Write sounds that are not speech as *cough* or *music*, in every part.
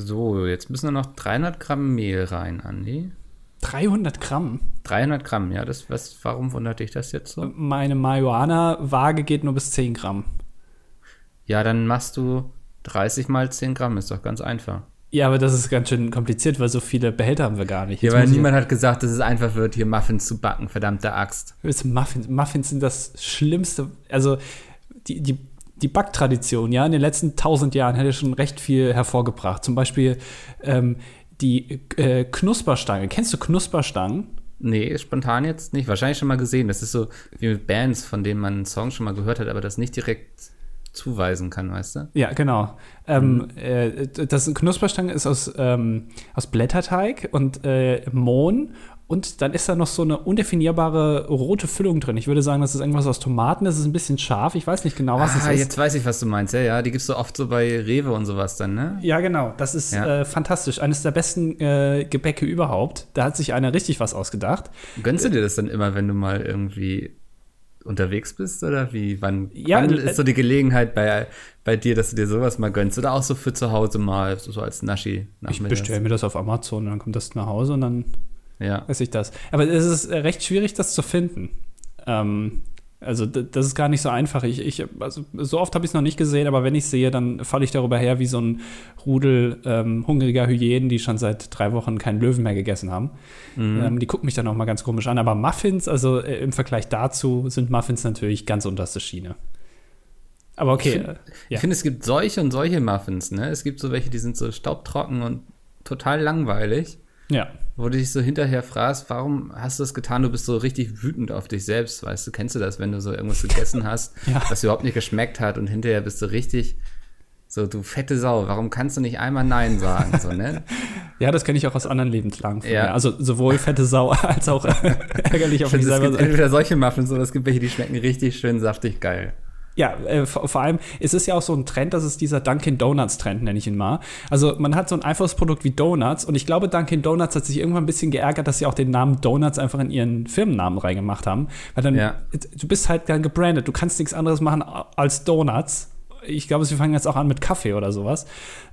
So, jetzt müssen noch 300 Gramm Mehl rein, Andi. 300 Gramm? 300 Gramm, ja. Das, was, warum wundert dich das jetzt so? Meine Marihuana-Waage geht nur bis 10 Gramm. Ja, dann machst du 30 mal 10 Gramm, ist doch ganz einfach. Ja, aber das ist ganz schön kompliziert, weil so viele Behälter haben wir gar nicht. Ja, weil niemand hat gesagt, dass es einfach wird, hier Muffins zu backen, verdammte Axt. Muffins, Muffins sind das Schlimmste. Also, die, die, die Backtradition, ja, in den letzten tausend Jahren hätte schon recht viel hervorgebracht. Zum Beispiel ähm, die äh, Knusperstange. Kennst du Knusperstangen? Nee, spontan jetzt nicht. Wahrscheinlich schon mal gesehen. Das ist so wie mit Bands, von denen man einen Song schon mal gehört hat, aber das nicht direkt zuweisen kann, weißt du? Ja, genau. Ähm, mhm. äh, das Knusperstange ist aus, ähm, aus Blätterteig und äh, Mohn und dann ist da noch so eine undefinierbare rote Füllung drin. Ich würde sagen, das ist irgendwas aus Tomaten. Das ist ein bisschen scharf. Ich weiß nicht genau, was ah, es ist. Jetzt weiß ich, was du meinst. Ja, ja, die gibt es so oft so bei Rewe und sowas dann, ne? Ja, genau. Das ist ja. äh, fantastisch. Eines der besten äh, Gebäcke überhaupt. Da hat sich einer richtig was ausgedacht. Gönnst du dir das dann immer, wenn du mal irgendwie unterwegs bist oder wie? Wann, ja, wann ist so die Gelegenheit bei, bei dir, dass du dir sowas mal gönnst? Oder auch so für zu Hause mal, so, so als Naschi? Ich bestelle mir das auf Amazon und dann kommt das nach Hause und dann ja. esse ich das. Aber es ist recht schwierig, das zu finden. Ähm, also das ist gar nicht so einfach. Ich, ich also so oft habe ich es noch nicht gesehen, aber wenn ich sehe, dann falle ich darüber her wie so ein Rudel ähm, hungriger Hyänen, die schon seit drei Wochen keinen Löwen mehr gegessen haben. Mhm. Ähm, die gucken mich dann auch mal ganz komisch an. Aber Muffins, also äh, im Vergleich dazu, sind Muffins natürlich ganz unterste Schiene. Aber okay. Ich finde, äh, ja. find, es gibt solche und solche Muffins. Ne? Es gibt so welche, die sind so staubtrocken und total langweilig. Ja. Wo du dich so hinterher fragst, warum hast du das getan? Du bist so richtig wütend auf dich selbst, weißt du? Kennst du das, wenn du so irgendwas gegessen hast, *laughs* ja. was überhaupt nicht geschmeckt hat und hinterher bist du richtig so, du fette Sau, warum kannst du nicht einmal Nein sagen? So, ne? *laughs* ja, das kenne ich auch aus anderen Lebenslagen. Ja. Also sowohl fette Sau *laughs* als auch ärgerlich auf mich selber. Es gibt entweder solche Muffins oder es gibt welche, die schmecken richtig schön saftig geil. Ja, äh, vor allem, es ist ja auch so ein Trend, das ist dieser Dunkin' Donuts Trend, nenne ich ihn mal. Also man hat so ein einfaches Produkt wie Donuts und ich glaube, Dunkin' Donuts hat sich irgendwann ein bisschen geärgert, dass sie auch den Namen Donuts einfach in ihren Firmennamen reingemacht haben. Weil dann, ja. du bist halt dann gebrandet, du kannst nichts anderes machen als Donuts ich glaube, sie fangen jetzt auch an mit Kaffee oder sowas.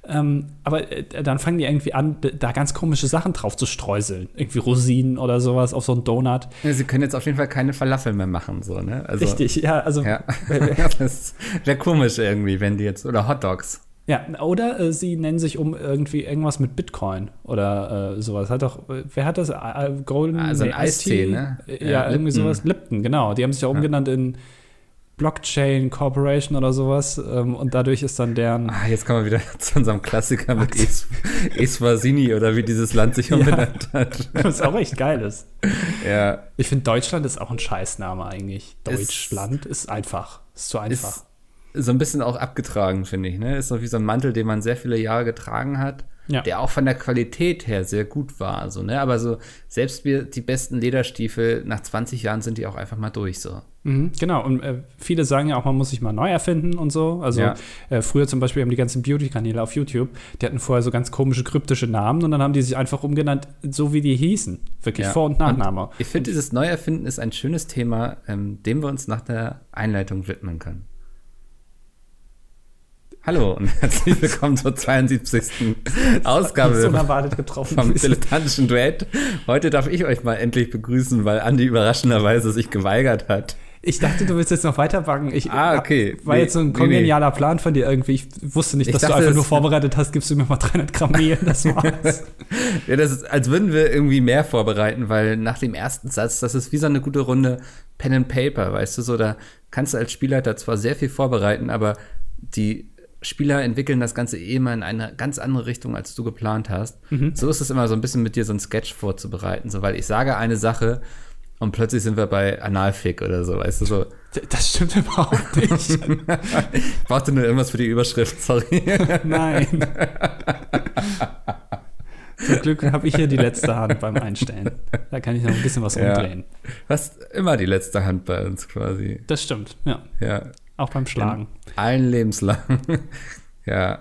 Ähm, aber äh, dann fangen die irgendwie an, da ganz komische Sachen drauf zu streuseln. Irgendwie Rosinen oder sowas auf so einen Donut. Ja, sie können jetzt auf jeden Fall keine Falafel mehr machen, so, ne? Also, Richtig, ja, also. Ja. *laughs* das wäre komisch irgendwie, wenn die jetzt, oder Hotdogs. Ja, oder äh, sie nennen sich um irgendwie irgendwas mit Bitcoin oder äh, sowas. Hat doch, wer hat das? Golden Also ein Eistee, ne? Ja, ja irgendwie sowas. Lipton, genau. Die haben sich auch umgenannt in Blockchain Corporation oder sowas. Ähm, und dadurch ist dann deren. Ah, jetzt kommen wir wieder *laughs* zu unserem Klassiker mit es Eswatini oder wie dieses Land sich *laughs* umbenannt ja, hat. Was auch echt geil ist. Ja. Ich finde, Deutschland ist auch ein Scheißname eigentlich. Deutschland ist, ist einfach. Ist zu einfach. Ist so ein bisschen auch abgetragen, finde ich. Ne? Ist so wie so ein Mantel, den man sehr viele Jahre getragen hat. Ja. der auch von der Qualität her sehr gut war. So, ne? Aber so, selbst wir, die besten Lederstiefel, nach 20 Jahren sind die auch einfach mal durch. So. Mhm, genau, und äh, viele sagen ja auch, man muss sich mal neu erfinden und so. Also ja. äh, früher zum Beispiel haben die ganzen Beauty-Kanäle auf YouTube, die hatten vorher so ganz komische, kryptische Namen und dann haben die sich einfach umgenannt, so wie die hießen. Wirklich ja. Vor- und Nachname. Und ich finde, dieses Neuerfinden ist ein schönes Thema, ähm, dem wir uns nach der Einleitung widmen können. Hallo und herzlich willkommen zur 72. Ausgabe unerwartet getroffen vom dilettantischen Duett. Heute darf ich euch mal endlich begrüßen, weil Andi überraschenderweise sich geweigert hat. Ich dachte, du willst jetzt noch weiterbacken. Ich, ah, okay. War nee, jetzt so ein kongenialer nee, nee. Plan von dir irgendwie. Ich wusste nicht, dass dachte, du einfach nur vorbereitet hast, gibst du mir mal 300 Gramm Mehl, das war's. *laughs* ja, das ist, als würden wir irgendwie mehr vorbereiten, weil nach dem ersten Satz, das ist wie so eine gute Runde Pen and Paper, weißt du, so, da kannst du als Spielleiter zwar sehr viel vorbereiten, aber die Spieler entwickeln das Ganze eh immer in eine ganz andere Richtung, als du geplant hast. Mhm. So ist es immer so ein bisschen mit dir so ein Sketch vorzubereiten, so weil ich sage eine Sache und plötzlich sind wir bei Analfick oder so, weißt du so. Das stimmt *laughs* überhaupt nicht. *laughs* ich brauchte nur irgendwas für die Überschrift, sorry. *laughs* Nein. Zum Glück habe ich hier die letzte Hand beim Einstellen. Da kann ich noch ein bisschen was ja. umdrehen. Du hast immer die letzte Hand bei uns quasi. Das stimmt, ja. Ja. Auch beim Schlagen. In allen lebenslang. *laughs* ja.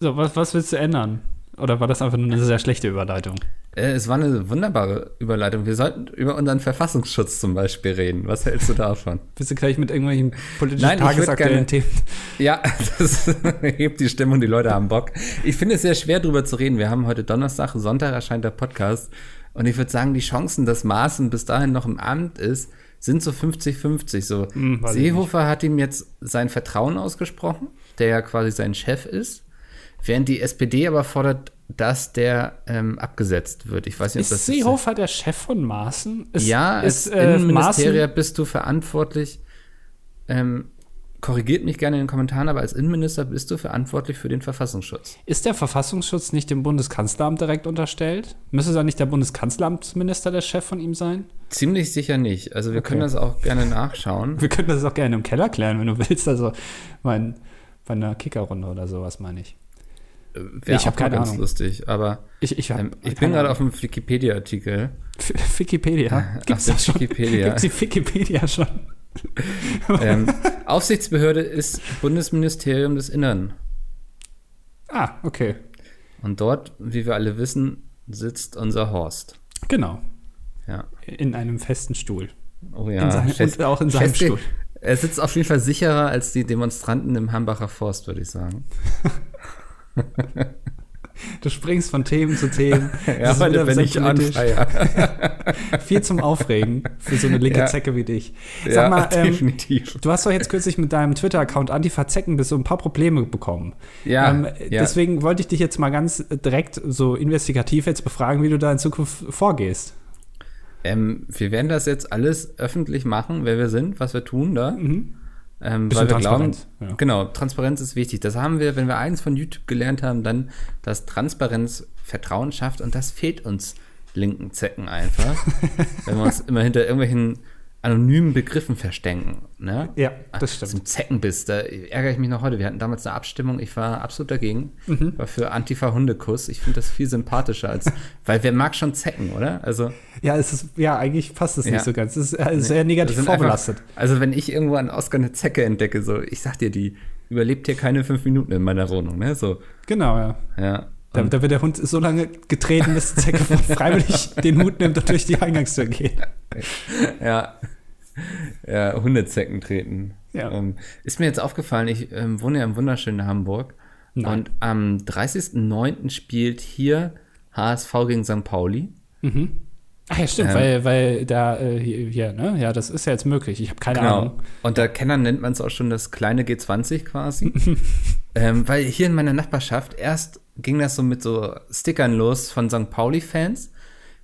So, was, was willst du ändern? Oder war das einfach nur eine sehr schlechte Überleitung? Äh, es war eine wunderbare Überleitung. Wir sollten über unseren Verfassungsschutz zum Beispiel reden. Was hältst du davon? *laughs* Bist du gleich mit irgendwelchen politischen Nein, tagesaktuellen Themen? *laughs* Ja, das hebt die Stimme und die Leute haben Bock. Ich finde es sehr schwer, darüber zu reden. Wir haben heute Donnerstag, Sonntag erscheint der Podcast. Und ich würde sagen, die Chancen, dass Maaßen bis dahin noch im Amt ist, sind so 50-50. So, hm, Seehofer hat ihm jetzt sein Vertrauen ausgesprochen, der ja quasi sein Chef ist. Während die SPD aber fordert, dass der ähm, abgesetzt wird. Ich weiß nicht, ist ob das Seehofer ist, der Chef von Maaßen? Ist, ja, ist, als äh, Innenministerier bist du verantwortlich. Ähm, korrigiert mich gerne in den Kommentaren, aber als Innenminister bist du verantwortlich für den Verfassungsschutz. Ist der Verfassungsschutz nicht dem Bundeskanzleramt direkt unterstellt? Müsste da nicht der Bundeskanzleramtsminister der Chef von ihm sein? Ziemlich sicher nicht. Also wir okay. können das auch gerne nachschauen. *laughs* Wir können das auch gerne im Keller klären, wenn du willst. Also mein, bei einer Kickerrunde oder sowas meine ich. Wäre ich habe keine ganz Ahnung. lustig, aber ich, ich, ähm, ich bin gerade auf dem Wikipedia-Artikel. *laughs* Wikipedia? Gibt's das schon? Wikipedia. Gibt's die Wikipedia schon? *laughs* ähm, Aufsichtsbehörde ist Bundesministerium des Innern. Ah, okay. Und dort, wie wir alle wissen, sitzt unser Horst. Genau. Ja. In einem festen Stuhl. Oh ja. In seinem, Fest, und auch in seinem Stuhl. Er sitzt auf jeden Fall sicherer als die Demonstranten im Hambacher Forst, würde ich sagen. *laughs* Du springst von Themen zu Themen. *laughs* ja, heute bin ich on *laughs* Viel zum Aufregen für so eine linke ja. Zecke wie dich. Sag ja, mal, ähm, definitiv. du hast doch jetzt kürzlich mit deinem Twitter-Account Antifa-Zecken bis so ein paar Probleme bekommen. Ja, ähm, ja. Deswegen wollte ich dich jetzt mal ganz direkt so investigativ jetzt befragen, wie du da in Zukunft vorgehst. Ähm, wir werden das jetzt alles öffentlich machen, wer wir sind, was wir tun da. Mhm. Ähm, weil wir glauben, ja. genau, Transparenz ist wichtig. Das haben wir, wenn wir eins von YouTube gelernt haben, dann, dass Transparenz Vertrauen schafft und das fehlt uns linken Zecken einfach. *laughs* wenn wir uns immer hinter irgendwelchen anonymen Begriffen verstecken. Ne? Ja, das stimmt. Zum Zeckenbiss, da ärgere ich mich noch heute. Wir hatten damals eine Abstimmung, ich war absolut dagegen. Mhm. War für Antifa-Hundekuss. Ich finde das viel sympathischer als, *laughs* weil wer mag schon Zecken, oder? Also. Ja, es ist, ja, eigentlich passt es ja. nicht so ganz. Es ist äh, sehr negativ vorbelastet. Einfach, also, wenn ich irgendwo an Oscar eine Zecke entdecke, so, ich sag dir, die überlebt hier keine fünf Minuten in meiner Wohnung, ne? So. Genau, ja. Ja. Da, da, wird der Hund so lange getreten, bis die Zecke *laughs* freiwillig den Hut nimmt und durch die Eingangstür geht. Ja. Ja, Hundezecken treten. Ja. Ähm, ist mir jetzt aufgefallen, ich ähm, wohne ja im wunderschönen Hamburg. Nein. Und am 30.09. spielt hier HSV gegen St. Pauli. Mhm. Ach ja, stimmt, ähm, weil, weil da äh, hier, hier, ne? Ja, das ist ja jetzt möglich. Ich habe keine genau. Ahnung. Und da Kennern nennt man es auch schon das kleine G20 quasi. *laughs* ähm, weil hier in meiner Nachbarschaft erst ging das so mit so Stickern los von St. Pauli-Fans.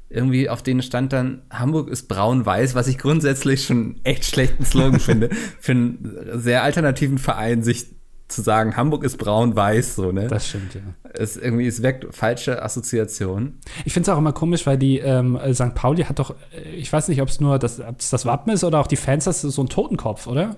Irgendwie auf denen stand dann, Hamburg ist braun-weiß, was ich grundsätzlich schon echt schlechten Slogan finde. *laughs* Für einen sehr alternativen Verein, sich zu sagen, Hamburg ist braun-weiß, so, ne? Das stimmt, ja. Es irgendwie, es weckt falsche Assoziationen. Ich finde es auch immer komisch, weil die ähm, St. Pauli hat doch, äh, ich weiß nicht, ob es nur das, das Wappen ist oder auch die Fans, das ist so ein Totenkopf, oder?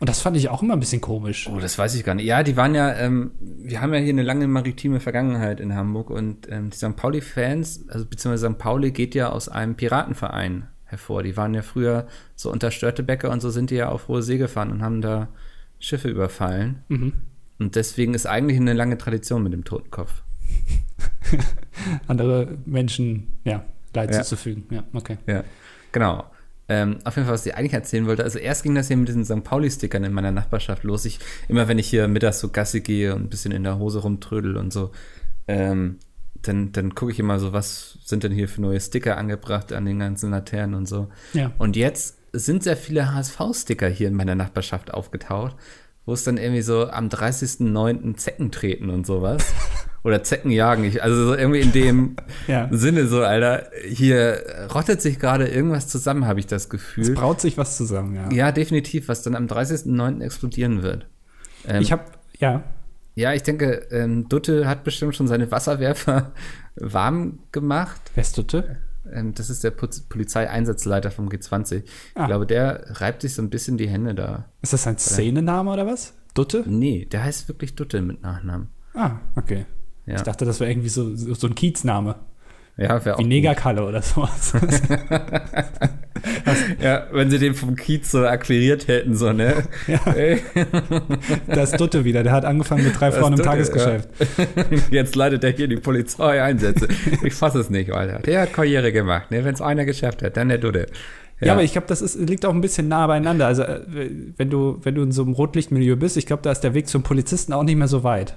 Und das fand ich auch immer ein bisschen komisch. Oh, das weiß ich gar nicht. Ja, die waren ja, ähm, wir haben ja hier eine lange maritime Vergangenheit in Hamburg und ähm, die St. Pauli-Fans, also beziehungsweise St. Pauli geht ja aus einem Piratenverein hervor. Die waren ja früher so unter Störtebecker und so sind die ja auf hohe See gefahren und haben da Schiffe überfallen. Mhm. Und deswegen ist eigentlich eine lange Tradition mit dem Totenkopf. *laughs* Andere Menschen, ja, Leid ja. zuzufügen. Ja, okay. Ja, genau. Ähm, auf jeden Fall, was ich eigentlich erzählen wollte. Also erst ging das hier mit diesen St. Pauli-Stickern in meiner Nachbarschaft los. Ich, immer wenn ich hier mittags so Gassi gehe und ein bisschen in der Hose rumtrödel und so, ähm, dann, dann gucke ich immer so, was sind denn hier für neue Sticker angebracht an den ganzen Laternen und so. Ja. Und jetzt sind sehr viele HSV-Sticker hier in meiner Nachbarschaft aufgetaucht, wo es dann irgendwie so am 30.09. Zecken treten und sowas. *laughs* Oder Zecken jagen. Ich, also so irgendwie in dem *laughs* ja. Sinne so, Alter, hier rottet sich gerade irgendwas zusammen, habe ich das Gefühl. Es braut sich was zusammen, ja. Ja, definitiv, was dann am 30.09. explodieren wird. Ähm, ich habe, ja. Ja, ich denke, ähm, Dutte hat bestimmt schon seine Wasserwerfer *laughs* warm gemacht. Wer ist Dutte? Ähm, das ist der Polizeieinsatzleiter vom G20. Ah. Ich glaube, der reibt sich so ein bisschen die Hände da. Ist das ein Szenename oder was? Dutte? Nee, der heißt wirklich Dutte mit Nachnamen. Ah, okay. Ja. Ich dachte, das wäre irgendwie so, so ein Kiezname. Ja, wäre auch Wie. Negerkalle oder sowas. *laughs* Ja, wenn sie den vom Kiez so akquiriert hätten, so, ne? Ja. Ey, da ist Dutte wieder. Der hat angefangen mit drei Frauen im das Tagesgeschäft. Ja. *laughs* Jetzt leitet er hier die Polizei Einsätze. Ich fasse es nicht, Alter. Der hat Karriere gemacht, ne? Wenn es einer geschafft hat, dann der Dude. Ja, aber ich glaube, das ist, liegt auch ein bisschen nah beieinander. Also, äh, wenn du, wenn du in so einem Rotlichtmilieu bist, ich glaube, da ist der Weg zum Polizisten auch nicht mehr so weit.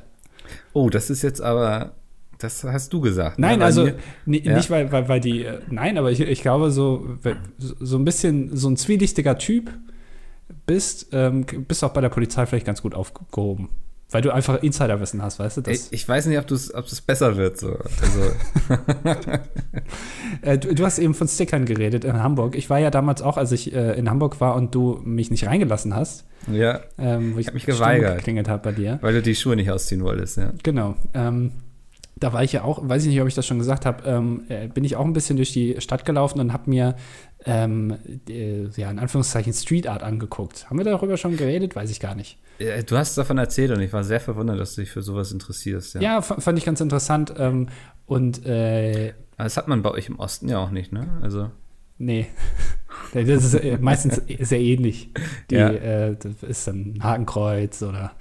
Oh, das ist jetzt aber, das hast du gesagt. Nein, ne? Also mir- ni- Ja. nicht, weil, weil, weil die, äh, nein, aber ich, ich glaube, so, so ein bisschen so ein zwielichtiger Typ bist, ähm, bist auch bei der Polizei vielleicht ganz gut aufgehoben. Weil du einfach Insiderwissen hast, weißt du? Das, Ich, ich weiß nicht, ob es ob das besser wird. So. Also, *laughs* Äh, du, du hast eben von Stickern geredet in Hamburg. Ich war ja damals auch, als ich äh, in Hamburg war und du mich nicht reingelassen hast, ja, ähm, wo ich hab mich Stunde geweigert. geklingelt habe bei dir. weil du die Schuhe nicht ausziehen wolltest, ja. Genau. Ähm, da war ich ja auch, weiß ich nicht, ob ich das schon gesagt habe, ähm, äh, bin ich auch ein bisschen durch die Stadt gelaufen und habe mir, ähm, äh, ja, in Anführungszeichen Street Art angeguckt. Haben wir darüber schon geredet? Weiß ich gar nicht. Du hast davon erzählt und ich war sehr verwundert, dass du dich für sowas interessierst. Ja. Ja, fand ich ganz interessant. Ähm, und, äh, das hat man bei euch im Osten ja auch nicht, ne? Also, nee. *laughs* Das ist äh, meistens sehr ähnlich. Die, Ja. äh, das ist dann ein Hakenkreuz oder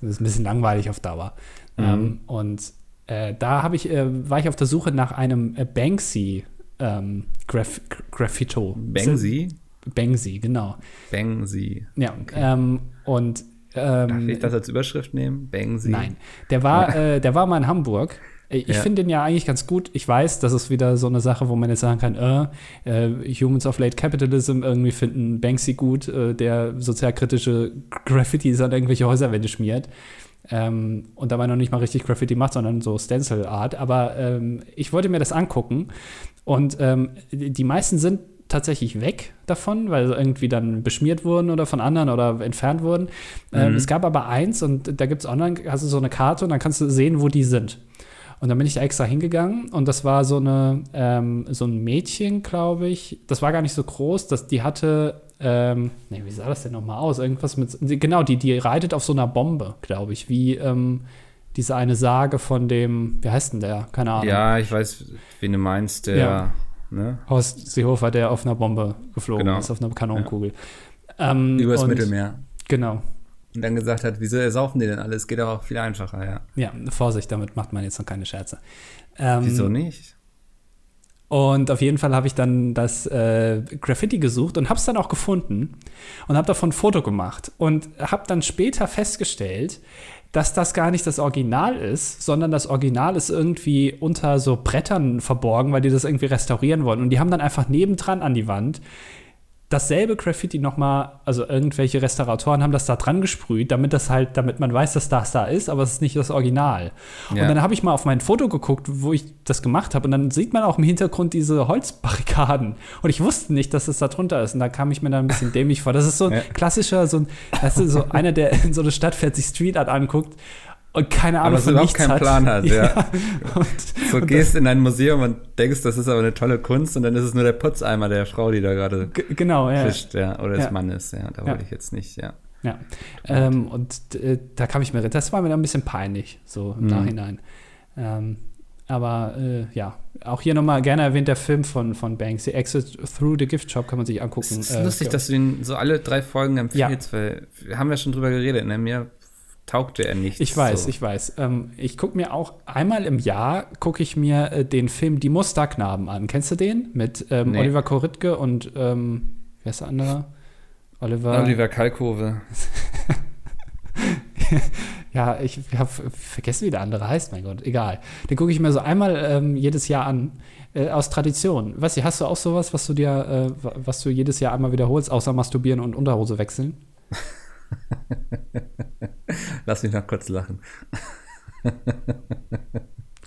das ist ein bisschen langweilig auf Dauer. Mhm. Ähm, und äh, da habe ich, äh, war ich auf der Suche nach einem äh, Banksy ähm, Graf Graffito. Bangsy? Banksy, genau. Bangsy. Ja, ähm, und ähm, Darf ich das als Überschrift nehmen? Bangsy? Nein, der war, äh, der war mal in Hamburg. Äh, Ich Ja. finde den ja eigentlich ganz gut. Ich weiß, das ist wieder so eine Sache, wo man jetzt sagen kann, äh, äh, Humans of Late Capitalism irgendwie finden Banksy gut, äh, der sozialkritische Graffitis an irgendwelche Häuserwände schmiert. Ähm, und dabei noch nicht mal richtig Graffiti macht, sondern so Stencil-Art. Aber ähm, ich wollte mir das angucken. Und ähm, die meisten sind tatsächlich weg davon, weil sie irgendwie dann beschmiert wurden oder von anderen oder entfernt wurden. Ähm, Mhm. es gab aber eins und da gibt es online, hast du so eine Karte und dann kannst du sehen, wo die sind. Und dann bin ich da extra hingegangen und das war so eine, ähm, so ein Mädchen, glaube ich. Das war gar nicht so groß, das, die hatte, ähm, nee, wie sah das denn nochmal aus? Irgendwas mit, genau, die, die reitet auf so einer Bombe, glaube ich, wie ähm, diese eine Sage von dem, wie heißt denn der? Keine Ahnung. Ja, ich weiß, wen du meinst, der, Ja. ne? Horst Seehofer, der auf einer Bombe geflogen Genau. ist, auf einer Kanonenkugel. Ähm, Übers und- Mittelmeer. Genau. Und dann gesagt hat, wieso ersaufen die denn alles? Geht aber auch viel einfacher, ja. Ja, Vorsicht, damit macht man jetzt noch keine Scherze. Ähm, Wieso nicht? Und auf jeden Fall habe ich dann das äh, Graffiti gesucht und habe es dann auch gefunden und habe davon ein Foto gemacht und habe dann später festgestellt, dass das gar nicht das Original ist, sondern das Original ist irgendwie unter so Brettern verborgen, weil die das irgendwie restaurieren wollen. Und die haben dann einfach nebendran an die Wand dasselbe Graffiti nochmal, also irgendwelche Restauratoren haben das da dran gesprüht, damit das halt, damit man weiß, dass das da ist, aber es ist nicht das Original. Ja. Und dann habe ich mal auf mein Foto geguckt, wo ich das gemacht habe, und dann sieht man auch im Hintergrund diese Holzbarrikaden. Und ich wusste nicht, dass es da drunter ist. Und da kam ich mir dann ein bisschen dämlich vor. Das ist so ein Ja. klassischer, so ein, weißt du, so einer, der in so eine Stadt fährt, sich Street Art anguckt und keine Ahnung Aber von überhaupt nichts keinen hat. Plan *laughs* hat, ja. Und, So und gehst in ein Museum und denkst, das ist aber eine tolle Kunst und dann ist es nur der Putzeimer der Frau, die da gerade Genau, ja. fischt, ja, oder des Ja. Mannes, ja. Da Ja. wollte ich jetzt nicht, ja. Ja. Ähm, und äh, da kam ich mir, das war mir dann ein bisschen peinlich, so im Mhm. Nachhinein. Ähm, aber äh, ja, auch hier nochmal gerne erwähnt der Film von, von Banks, The Exit Through the Gift Shop, kann man sich angucken. Es ist Äh, lustig, ja. dass du ihn so alle drei Folgen empfiehlst, weil wir haben ja schon drüber geredet, ne? Mir taugte er nicht. Ich weiß, so. ich weiß. Ähm, ich gucke mir auch einmal im Jahr gucke ich mir äh, den Film Die Musterknaben an. Kennst du den? Mit ähm, Nee. Oliver Koritke und ähm, wer ist der andere? Oliver. Oliver Kalkove. *laughs* Ja, ich habe vergessen, wie der andere heißt, mein Gott, egal. Den gucke ich mir so einmal ähm, jedes Jahr an, äh, aus Tradition. Weißt du, hast du auch sowas, was du dir, äh, wa- was du jedes Jahr einmal wiederholst, außer masturbieren und Unterhose wechseln? *laughs* *laughs* Lass mich noch kurz lachen. *laughs*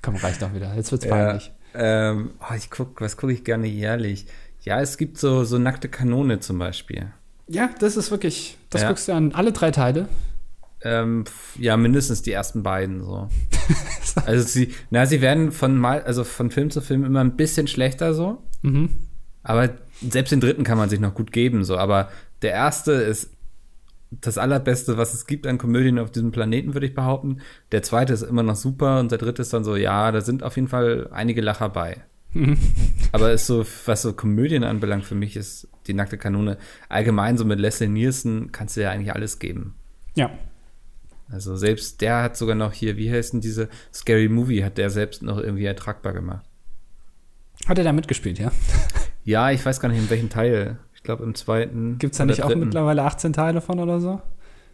Komm, reicht doch wieder. Jetzt wird's Ja, peinlich. ähm, oh, ich guck, was gucke ich gerne jährlich? Ja, es gibt so, so nackte Kanone zum Beispiel. Ja, das ist wirklich, das Ja. guckst du an alle drei Teile. Ähm, ja, mindestens die ersten beiden so. *laughs* also sie, na, sie werden von mal, also von Film zu Film immer ein bisschen schlechter so. Mhm. Aber selbst den dritten kann man sich noch gut geben, so. Aber der erste ist das allerbeste, was es gibt an Komödien auf diesem Planeten, würde ich behaupten. Der zweite ist immer noch super und der dritte ist dann so, ja, da sind auf jeden Fall einige Lacher bei. *laughs* Aber ist so, was so Komödien anbelangt, für mich ist die nackte Kanone allgemein so mit Leslie Nielsen kannst du ja eigentlich alles geben. Ja. Also selbst der hat sogar noch hier, wie heißt denn diese Scary Movie, hat der selbst noch irgendwie ertragbar gemacht. Hat er da mitgespielt, ja? Ja, ich weiß gar nicht in welchem Teil. Ich glaube im zweiten. Gibt es da nicht auch dritten. mittlerweile 18 Teile von oder so?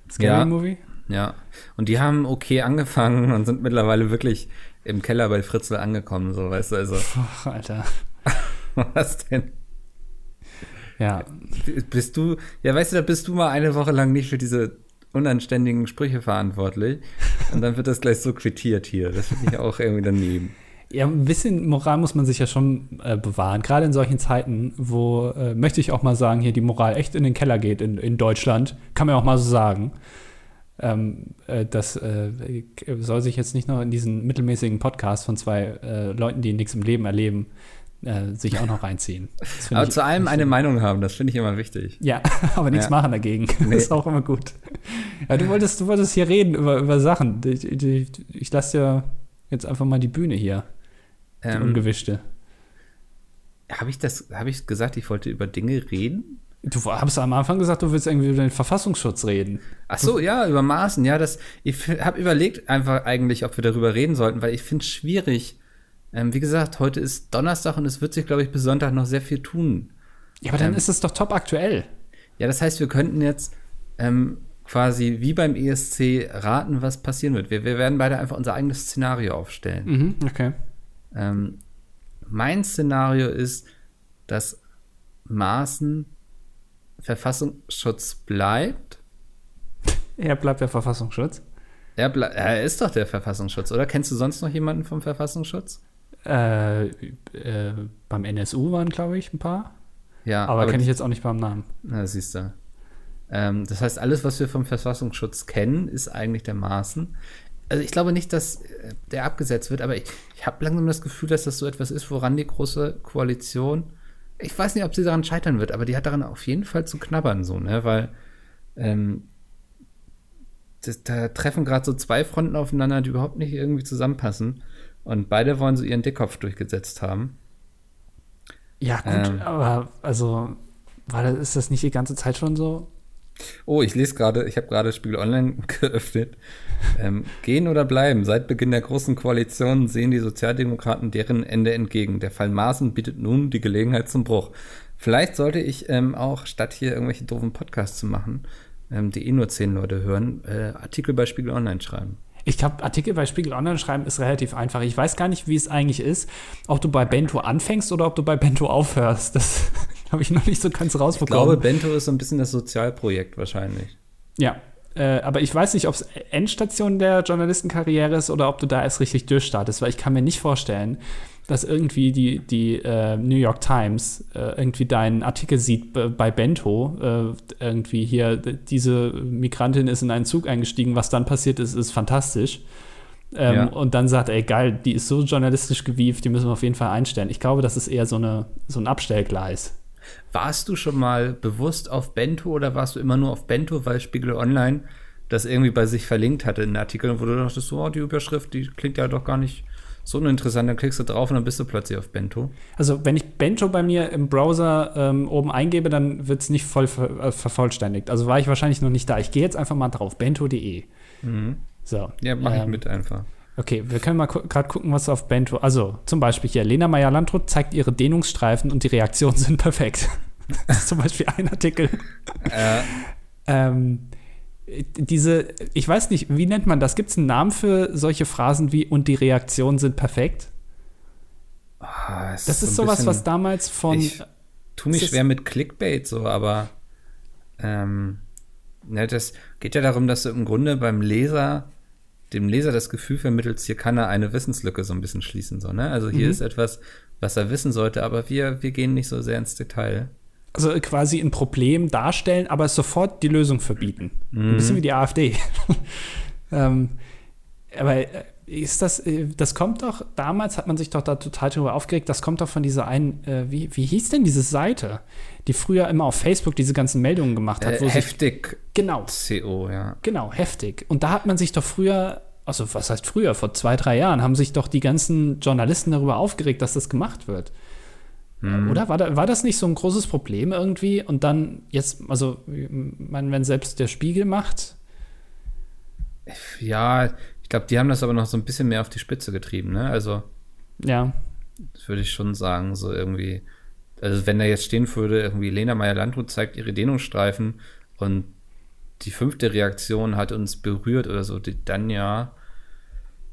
Scary Ja. Movie? Ja. Und die haben okay angefangen *laughs* und sind mittlerweile wirklich im Keller bei Fritzl angekommen, so weißt du, also Ach, Alter. *laughs* was denn? Ja. Bist du, ja, weißt du, da bist du mal eine Woche lang nicht für diese unanständigen Sprüche verantwortlich und dann wird das gleich so quittiert hier. Das finde ich auch irgendwie daneben. Ja, ein bisschen Moral muss man sich ja schon äh, bewahren. Gerade in solchen Zeiten, wo, äh, möchte ich auch mal sagen, hier die Moral echt in den Keller geht in, in Deutschland. Kann man auch mal so sagen. Ähm, äh, das äh, soll sich jetzt nicht noch in diesen mittelmäßigen Podcast von zwei äh, Leuten, die nichts im Leben erleben, äh, sich auch noch reinziehen. Aber zu allem eine Meinung haben, das finde ich immer wichtig. Ja, *laughs* aber nichts Ja. machen dagegen. *laughs* Nee. ist auch immer gut. Ja, du wolltest, du wolltest hier reden über, über Sachen. Ich, ich, ich lasse dir jetzt einfach mal die Bühne hier, Ähm, ungewischte. habe ich das, habe ich gesagt, ich wollte über Dinge reden? Du hast am Anfang gesagt, du willst irgendwie über den Verfassungsschutz reden. Ach so, ja, über Maßen. Ja, das, ich habe überlegt einfach eigentlich, ob wir darüber reden sollten, weil ich finde es schwierig. Ähm, wie gesagt, heute ist Donnerstag und es wird sich, glaube ich, bis Sonntag noch sehr viel tun. Ja, aber dann Ähm. ist es doch top aktuell. Ja, das heißt, wir könnten jetzt ähm, quasi wie beim ESC raten, was passieren wird. Wir, wir werden beide einfach unser eigenes Szenario aufstellen. Mhm, okay. Ähm, mein Szenario ist, dass Maaßen Verfassungsschutz bleibt. Er bleibt der Verfassungsschutz. Er, ble er ist doch der Verfassungsschutz, oder? Kennst du sonst noch jemanden vom Verfassungsschutz? Äh, äh, beim NSU waren, glaube ich, ein paar. Ja, Aber, kenne ich jetzt auch nicht beim Namen. Na, siehst du. Ähm, das heißt, alles, was wir vom Verfassungsschutz kennen, ist eigentlich der Maßen. Also ich glaube nicht, dass äh, der abgesetzt wird, aber ich, ich habe langsam das Gefühl, dass das so etwas ist, woran die große Koalition, ich weiß nicht, ob sie daran scheitern wird, aber die hat daran auf jeden Fall zu knabbern, so, ne? Weil ähm, das, da treffen gerade so zwei Fronten aufeinander, die überhaupt nicht irgendwie zusammenpassen. Und beide wollen so ihren Dickkopf durchgesetzt haben. Ja, gut, Ähm. aber also, war das, ist das nicht die ganze Zeit schon so? Oh, ich lese gerade, ich habe gerade Spiegel Online *laughs* geöffnet. Ähm, gehen oder bleiben? Seit Beginn der großen Koalition sehen die Sozialdemokraten deren Ende entgegen. Der Fall Maaßen bietet nun die Gelegenheit zum Bruch. Vielleicht sollte ich ähm, auch, statt hier irgendwelche doofen Podcasts zu machen, ähm, die eh nur zehn Leute hören, äh, Artikel bei Spiegel Online schreiben. Ich glaube, Artikel bei Spiegel Online schreiben ist relativ einfach. Ich weiß gar nicht, wie es eigentlich ist, ob du bei Bento anfängst oder ob du bei Bento aufhörst. Das habe ich noch nicht so ganz Ich glaube, rausbekommen. Bento ist so ein bisschen das Sozialprojekt wahrscheinlich. ja, äh, aber ich weiß nicht, ob es Endstation der Journalistenkarriere ist oder ob du da erst richtig durchstartest, weil ich kann mir nicht vorstellen, dass irgendwie die, die äh, New York Times äh, irgendwie deinen Artikel sieht bei Bento, äh, irgendwie hier, diese Migrantin ist in einen Zug eingestiegen, was dann passiert ist, ist fantastisch. Ähm, Ja. Und dann sagt, ey geil, die ist so journalistisch gewieft, die müssen wir auf jeden Fall einstellen. Ich glaube, das ist eher so, eine, so ein Abstellgleis. Warst du schon mal bewusst auf Bento oder warst du immer nur auf Bento, weil Spiegel Online das irgendwie bei sich verlinkt hatte in den Artikeln, wo du dachtest, so, oh, die Überschrift, die klingt ja doch gar nicht so uninteressant, dann klickst du drauf und dann bist du plötzlich auf Bento. Also, wenn ich Bento bei mir im Browser ähm, oben eingebe, dann wird es nicht voll ver äh, vervollständigt. Also war ich wahrscheinlich noch nicht da. Ich gehe jetzt einfach mal drauf, bento.de. So. Ja, mach ich ähm, mit einfach. Okay, wir können mal gerade gucken, was auf Bento. Also, zum Beispiel hier, Lena Meyer-Landrut zeigt ihre Dehnungsstreifen und die Reaktionen sind perfekt. *laughs* das ist zum Beispiel ein Artikel. Äh, Ähm, diese, ich weiß nicht, wie nennt man das? Gibt es einen Namen für solche Phrasen wie und die Reaktionen sind perfekt? es Das ist so ein sowas, bisschen- was damals von. Ich tu mich ist- schwer mit Clickbait so, aber ähm, ne, das geht ja darum, dass du im Grunde beim Leser dem Leser das Gefühl vermittelst, hier kann er eine Wissenslücke so ein bisschen schließen. So, ne? Also hier Mhm. ist etwas, was er wissen sollte, aber wir, wir gehen nicht so sehr ins Detail. also quasi ein Problem darstellen, aber sofort die Lösung verbieten. Ein Mhm. bisschen wie die AfD. *laughs* ähm, aber äh, ist das, äh, das kommt doch, damals hat man sich doch da total drüber aufgeregt, das kommt doch von dieser einen, äh, wie, wie hieß denn diese Seite, die früher immer auf Facebook diese ganzen Meldungen gemacht hat, Äh, wo sich, heftig genau, CO, ja. genau, heftig. Und da hat man sich doch früher also was heißt früher, vor zwei, drei Jahren, haben sich doch die ganzen Journalisten darüber aufgeregt, dass das gemacht wird. Mhm. Oder war, da, war das nicht so ein großes Problem irgendwie? Und dann jetzt, also, man, wenn selbst der Spiegel macht. Ja, ich glaube, die haben das aber noch so ein bisschen mehr auf die Spitze getrieben, ne? Also. Ja. Das würde ich schon sagen, so irgendwie. Also, wenn da jetzt stehen würde, irgendwie Lena Meyer-Landrut zeigt ihre Dehnungsstreifen und die fünfte Reaktion hat uns berührt oder so, dann ja.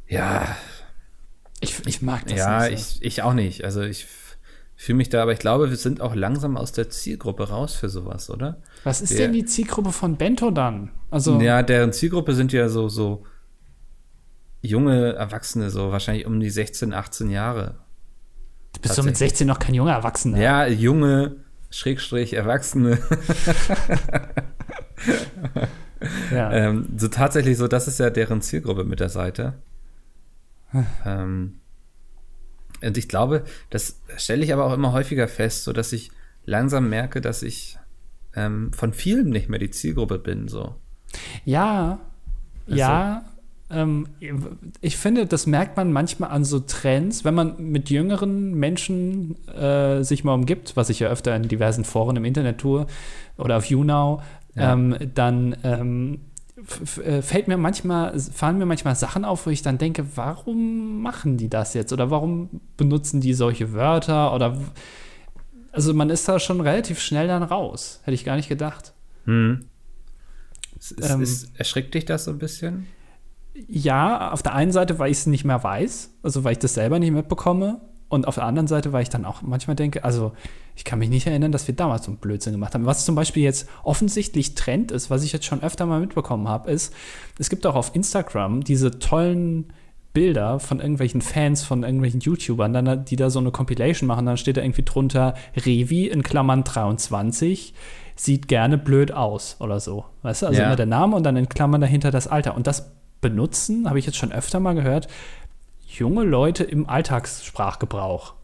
Ja. Ich, ich mag das ja, nicht. Ja, so. ich, ich auch nicht. Also, ich fühle mich da, aber ich glaube, wir sind auch langsam aus der Zielgruppe raus für sowas, oder? Was ist der, denn die Zielgruppe von Bento dann? Also ja, deren Zielgruppe sind ja so so junge Erwachsene, so wahrscheinlich um die 16, 18 Jahre. Du bist so mit 16 noch kein junger Erwachsener. Ja, junge Schrägstrich Erwachsene. *laughs* ja. ähm, so tatsächlich so, das ist ja deren Zielgruppe mit der Seite. ähm, und ich glaube, das stelle ich aber auch immer häufiger fest, so dass ich langsam merke, dass ich ähm, von vielen nicht mehr die Zielgruppe bin, so. Ja, also, ja. Ähm, ich finde, das merkt man manchmal an so Trends, wenn man mit jüngeren Menschen äh, sich mal umgibt, was ich ja öfter in diversen Foren im Internet tue oder auf YouNow, ja. ähm, dann ähm, äh, fällt mir manchmal, fallen mir manchmal Sachen auf, wo ich dann denke, warum machen die das jetzt? Oder warum benutzen die solche Wörter? Oder also man ist da schon relativ schnell dann raus. Hätte ich gar nicht gedacht. Hm. Ist, ähm, ist, erschrickt dich das so ein bisschen? Ja, auf der einen Seite, weil ich es nicht mehr weiß, also weil ich das selber nicht mitbekomme. Und auf der anderen Seite, weil ich dann auch manchmal denke, also ich kann mich nicht erinnern, dass wir damals so einen Blödsinn gemacht haben. Was zum Beispiel jetzt offensichtlich Trend ist, was ich jetzt schon öfter mal mitbekommen habe, ist, es gibt auch auf Instagram diese tollen Bilder von irgendwelchen Fans, von irgendwelchen YouTubern, dann, die da so eine Compilation machen, dann steht da irgendwie drunter Revi in Klammern 23 sieht gerne blöd aus oder so. Weißt du, also ja. immer der Name und dann in Klammern dahinter das Alter. Und das benutzen, habe ich jetzt schon öfter mal gehört, junge Leute im Alltagssprachgebrauch.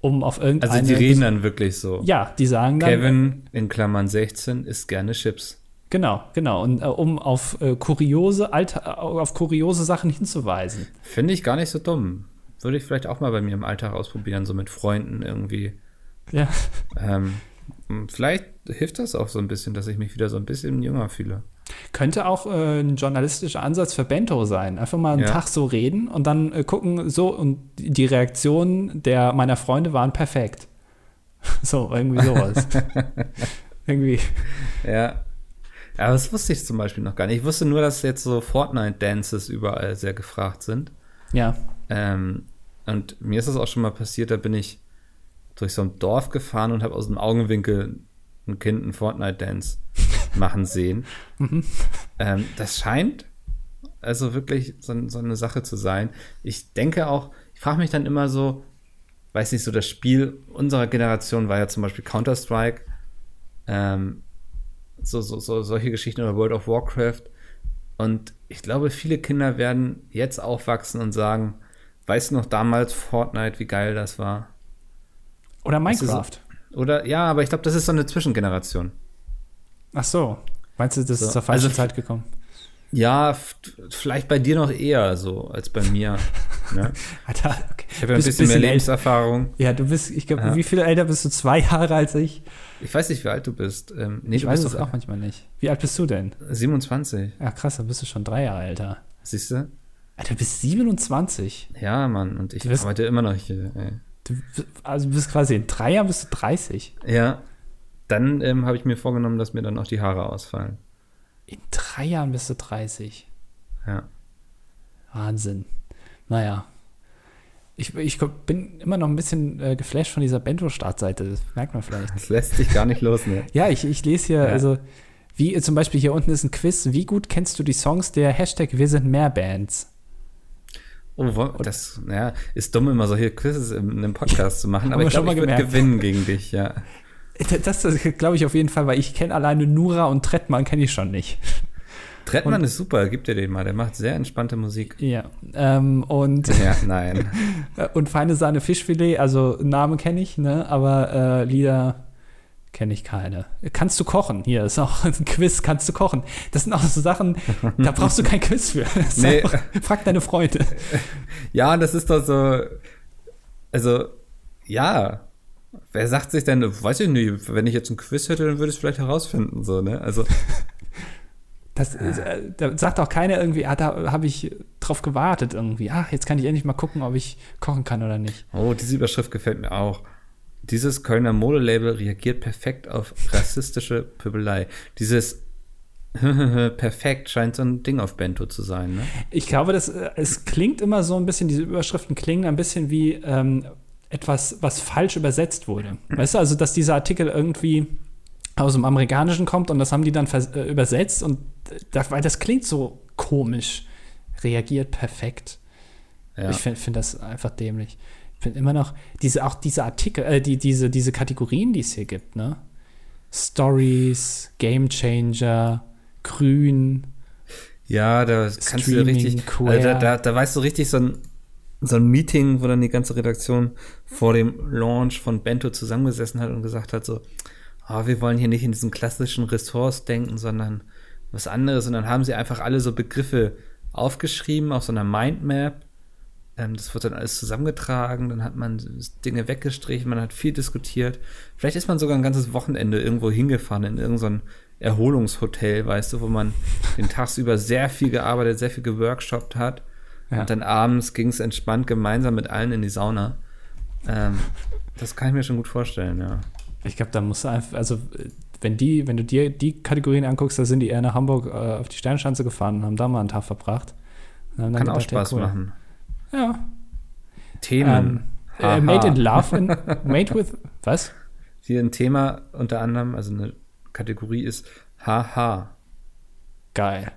Um auf irgendeine. Also die reden dann wirklich so. Ja, die sagen dann. Kevin in Klammern 16 isst gerne Chips. Genau, genau. Und äh, um auf äh, kuriose Alter, äh, auf kuriose Sachen hinzuweisen. Finde ich gar nicht so dumm. Würde ich vielleicht auch mal bei mir im Alltag ausprobieren, so mit Freunden irgendwie. Ja. Ähm, vielleicht hilft das auch so ein bisschen, dass ich mich wieder so ein bisschen jünger fühle. Könnte auch äh, ein journalistischer Ansatz für Bento sein. Einfach mal einen ja. Tag so reden und dann äh, gucken, so, und die Reaktionen der meiner Freunde waren perfekt. *laughs* so, irgendwie sowas. *laughs* irgendwie. Ja. Aber das wusste ich zum Beispiel noch gar nicht. Ich wusste nur, dass jetzt so Fortnite-Dances überall sehr gefragt sind. Ja. Ähm, und mir ist das auch schon mal passiert, da bin ich durch so ein Dorf gefahren und habe aus dem Augenwinkel ein Kind einen Fortnite-Dance machen sehen. *laughs* Mhm. ähm, das scheint also wirklich so, so, eine Sache zu sein. Ich denke auch, ich frage mich dann immer so, weiß nicht, so das Spiel unserer Generation war ja zum Beispiel Counter-Strike, ähm, so, so, so solche Geschichten oder World of Warcraft. Und ich glaube, viele Kinder werden jetzt aufwachsen und sagen, weißt du noch damals Fortnite, wie geil das war? Oder Minecraft. Oder ja, aber ich glaube, das ist so eine Zwischengeneration. Ach so. Meinst du, das so. ist zur falschen also, Zeit gekommen? Ja, vielleicht bei dir noch eher so als bei mir. *laughs* Ne? Alter, okay. Ich habe ja ein bisschen, bisschen, mehr Lebenserfahrung. Ja, du bist, ich glaube, ja. wie viel älter bist du? Zwei Jahre als ich? Ich weiß nicht, wie alt du bist. Ähm, nee, ich du weiß es auch manchmal nicht. Wie alt bist du denn? 27. Ja, krass, dann bist du schon drei Jahre älter. Siehst du? Alter, du bist 27. Ja, Mann, und ich arbeite immer noch hier. Ey. Du, also du bist quasi in drei Jahren bist du 30. Ja. Dann ähm, habe ich mir vorgenommen, dass mir dann auch die Haare ausfallen. In drei Jahren bist du 30. Ja. Wahnsinn. Naja. Ich, ich bin immer noch ein bisschen äh, geflasht von dieser Bento-Startseite. Das merkt man vielleicht. Das lässt sich gar nicht los, ne? *laughs* ja, ich, ich lese hier, ja. also, wie zum Beispiel hier unten ist ein Quiz. Wie gut kennst du die Songs der Hashtag Wir sind mehr Bands? Oh, das ja, ist dumm, immer solche Quizzes in einem Podcast zu machen, *laughs* aber ich glaube, ich würde gewinnen gegen dich, ja. *laughs* *laughs* Das, das glaube ich auf jeden Fall, weil ich kenne alleine Nura und Trettmann kenne ich schon nicht. Trettmann und, ist super, gib dir den mal, der macht sehr entspannte Musik. Ja, ähm, und *laughs* Ja, nein. *laughs* und feine Sahne Fischfilet, also Namen kenne ich, ne, aber äh, Lieder Kenne ich keine. Kannst du kochen? Hier ist auch ein Quiz. Kannst du kochen? Das sind auch so Sachen, da brauchst du kein Quiz für. Nee. Einfach, frag deine Freunde. Ja, das ist doch so. Also, ja. Wer sagt sich denn, weiß ich nicht, wenn ich jetzt ein Quiz hätte, dann würde ich es vielleicht herausfinden, so, ne? Also. *laughs* Das, äh, da sagt auch keiner irgendwie, ah, da habe ich drauf gewartet irgendwie. Ach, jetzt kann ich endlich mal gucken, ob ich kochen kann oder nicht. Oh, diese Überschrift gefällt mir auch. Dieses Kölner Modelabel reagiert perfekt auf rassistische Pöbelei. Dieses *laughs* perfekt scheint so ein Ding auf Bento zu sein. Ne? Ich glaube, das, äh, es klingt immer so ein bisschen, diese Überschriften klingen ein bisschen wie ähm, etwas, was falsch übersetzt wurde. Weißt du, also, dass dieser Artikel irgendwie aus dem Amerikanischen kommt und das haben die dann äh, übersetzt und das, weil das klingt so komisch. Reagiert perfekt. Ja. Ich finde find das einfach dämlich ich finde immer noch, diese, auch diese Artikel, äh, die, diese, diese Kategorien, die es hier gibt, ne? Stories, Game Changer, Grün. Ja, da kannst du richtig, also da, da, da weißt du richtig so ein, so ein Meeting, wo dann die ganze Redaktion vor dem Launch von Bento zusammengesessen hat und gesagt hat so, oh, wir wollen hier nicht in diesen klassischen Ressorts denken, sondern was anderes. Und dann haben sie einfach alle so Begriffe aufgeschrieben auf so einer Mindmap ähm, das wird dann alles zusammengetragen, dann hat man Dinge weggestrichen, man hat viel diskutiert. Vielleicht ist man sogar ein ganzes Wochenende irgendwo hingefahren in irgendein Erholungshotel, weißt du, wo man den tagsüber sehr viel gearbeitet, sehr viel geworkshoppt hat. Ja. Und dann abends ging es entspannt gemeinsam mit allen in die Sauna. Ähm, das kann ich mir schon gut vorstellen, ja. Ich glaube, da muss einfach, also wenn die, wenn du dir die Kategorien anguckst, da sind die eher nach Hamburg äh, auf die Sternschanze gefahren und haben da mal einen Tag verbracht. Kann gedacht, auch Spaß ja, cool. machen. Ja. Themen. Ähm, äh, made in Love and *laughs* Made with was? Hier ein Thema unter anderem, also eine Kategorie ist Haha. Geil.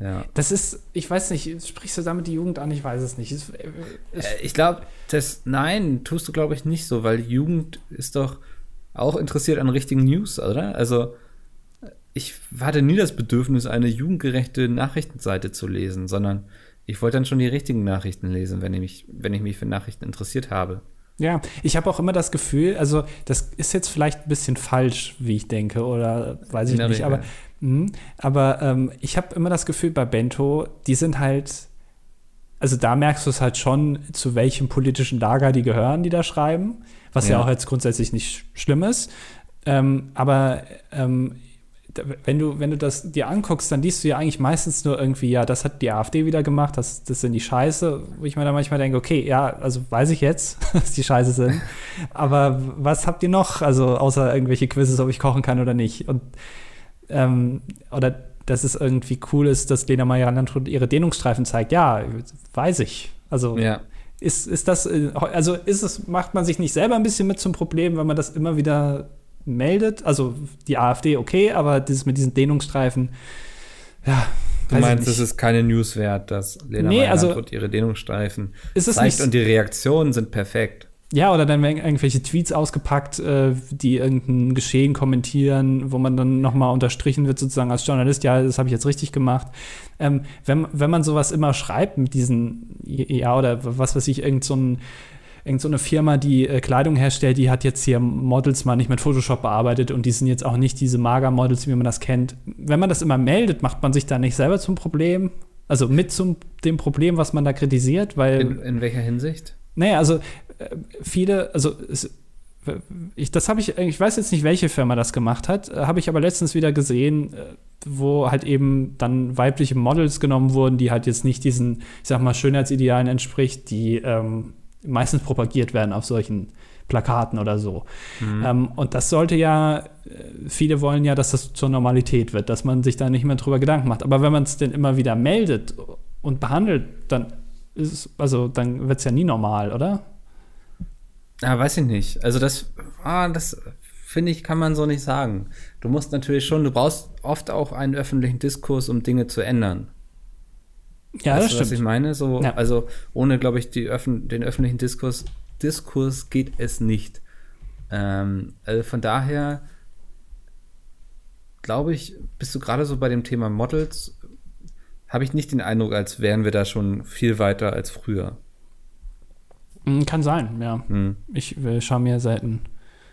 Ja. Das ist, ich weiß nicht, sprichst du damit die Jugend an? Ich weiß es nicht. Es äh, ich glaube, das, nein, tust du, glaube ich, nicht so, weil die Jugend ist doch auch interessiert an richtigen News, oder? Also, ich hatte nie das Bedürfnis, eine jugendgerechte Nachrichtenseite zu lesen, sondern ich wollte dann schon die richtigen Nachrichten lesen, wenn ich mich, wenn ich mich für Nachrichten interessiert habe. Ja, ich habe auch immer das Gefühl, also das ist jetzt vielleicht ein bisschen falsch, wie ich denke, oder weiß ich nicht, aber, mh, aber ähm, ich habe immer das Gefühl bei Bento, die sind halt, also da merkst du es halt schon, zu welchem politischen Lager die gehören, die da schreiben, was ja, ja auch jetzt grundsätzlich nicht schlimm ist. Ähm, aber ähm, wenn du, wenn du das dir anguckst, dann liest du ja eigentlich meistens nur irgendwie, ja, das hat die AfD wieder gemacht, das, das sind die Scheiße, wo ich mir dann manchmal denke, okay, ja, also weiß ich jetzt, *laughs* dass die Scheiße sind. Aber was habt ihr noch? Also außer irgendwelche Quizzes, ob ich kochen kann oder nicht. Und ähm, oder dass es irgendwie cool ist, dass Lena Meyer-Landrut ihre Dehnungsstreifen zeigt. Ja, weiß ich. Also ja. ist, ist das, äh, also ist es, macht man sich nicht selber ein bisschen mit zum Problem, wenn man das immer wieder meldet. Also die AfD okay, aber dieses mit diesen Dehnungsstreifen, ja. Du meinst, es ist keine News wert, dass Lena nee, also, ihre Dehnungsstreifen zeigt und die Reaktionen sind perfekt. Ja, oder dann werden irgendwelche Tweets ausgepackt, äh, die irgendein Geschehen kommentieren, wo man dann nochmal unterstrichen wird, sozusagen als Journalist, ja, das habe ich jetzt richtig gemacht. Ähm, wenn, wenn man sowas immer schreibt mit diesen, ja, oder was weiß ich, irgend so ein irgend so eine Firma, die äh, Kleidung herstellt, die hat jetzt hier Models mal nicht mit Photoshop bearbeitet und die sind jetzt auch nicht diese Mager-Models, wie man das kennt. Wenn man das immer meldet, macht man sich da nicht selber zum Problem? Also mit zum dem Problem, was man da kritisiert, weil. In, in welcher Hinsicht? Naja, also viele, also es, ich, das habe ich, ich weiß jetzt nicht, welche Firma das gemacht hat, äh, habe ich aber letztens wieder gesehen, äh, wo halt eben dann weibliche Models genommen wurden, die halt jetzt nicht diesen, ich sag mal, Schönheitsidealen entspricht, die ähm, meistens propagiert werden auf solchen Plakaten oder so. Mhm. Ähm, und das sollte ja, äh, viele wollen ja, dass das zur Normalität wird, dass man sich da nicht mehr drüber Gedanken macht. Aber wenn man es denn immer wieder meldet und behandelt, dann ist es, also dann wird es ja nie normal, oder? Ja, weiß ich nicht. Also das, ah, das finde ich, kann man so nicht sagen. Du musst natürlich schon, du brauchst oft auch einen öffentlichen Diskurs, um Dinge zu ändern. Ja, weißt das du, stimmt. Was ich meine? So, ja. Also ohne, glaube ich, die Öffn den öffentlichen Diskurs, Diskurs geht es nicht. Ähm, also von daher glaube ich, bist du gerade so bei dem Thema Models, habe ich nicht den Eindruck, als wären wir da schon viel weiter als früher. Hm, kann sein, ja. Hm. Ich äh, schaue mir selten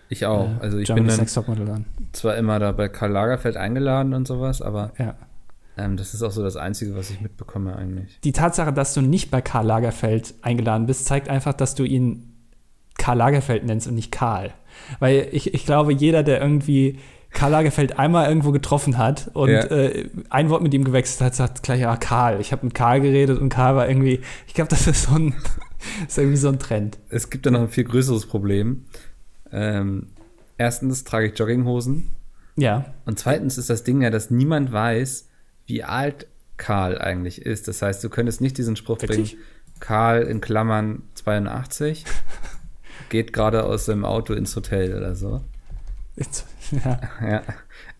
Ich auch. äh, also ich Germany's bin dann an. zwar immer da bei Karl Lagerfeld eingeladen und sowas, aber Ja. ähm, das ist auch so das Einzige, was ich mitbekomme eigentlich. Die Tatsache, dass du nicht bei Karl Lagerfeld eingeladen bist, zeigt einfach, dass du ihn Karl Lagerfeld nennst und nicht Karl. Weil ich, ich glaube, jeder, der irgendwie Karl Lagerfeld einmal irgendwo getroffen hat und Ja. äh, ein Wort mit ihm gewechselt hat, sagt gleich, ja, Karl. Ich habe mit Karl geredet und Karl war irgendwie, ich glaube, das ist so ein, *laughs* ist irgendwie so ein Trend. Es gibt da noch ein viel größeres Problem. Ähm, erstens trage ich Jogginghosen Ja. und zweitens ist das Ding ja, dass niemand weiß, wie alt Karl eigentlich ist. Das heißt, du könntest nicht diesen Spruch Wirklich? bringen, Karl in Klammern 82 *laughs* geht gerade aus seinem Auto ins Hotel oder so. Ja. *laughs* Ja.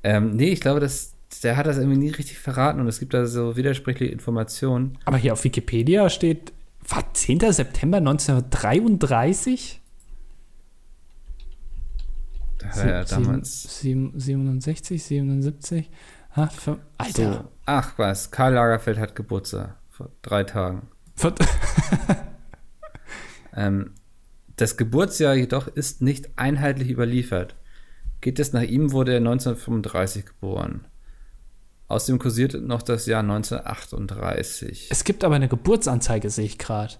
Ähm, nee, ich glaube, das, der hat das irgendwie nie richtig verraten und es gibt da so widersprüchliche Informationen. Aber hier auf Wikipedia steht, war 10. September 1933? Da ja damals. sieben- 67, 77? Ha, fün- Alter. So. Ach was, Karl Lagerfeld hat Geburtstag vor drei Tagen. *laughs* Ähm, das Geburtsjahr jedoch ist nicht einheitlich überliefert. Geht es nach ihm, wurde er 1935 geboren. Außerdem kursiert noch das Jahr 1938. Es gibt aber eine Geburtsanzeige, sehe ich gerade.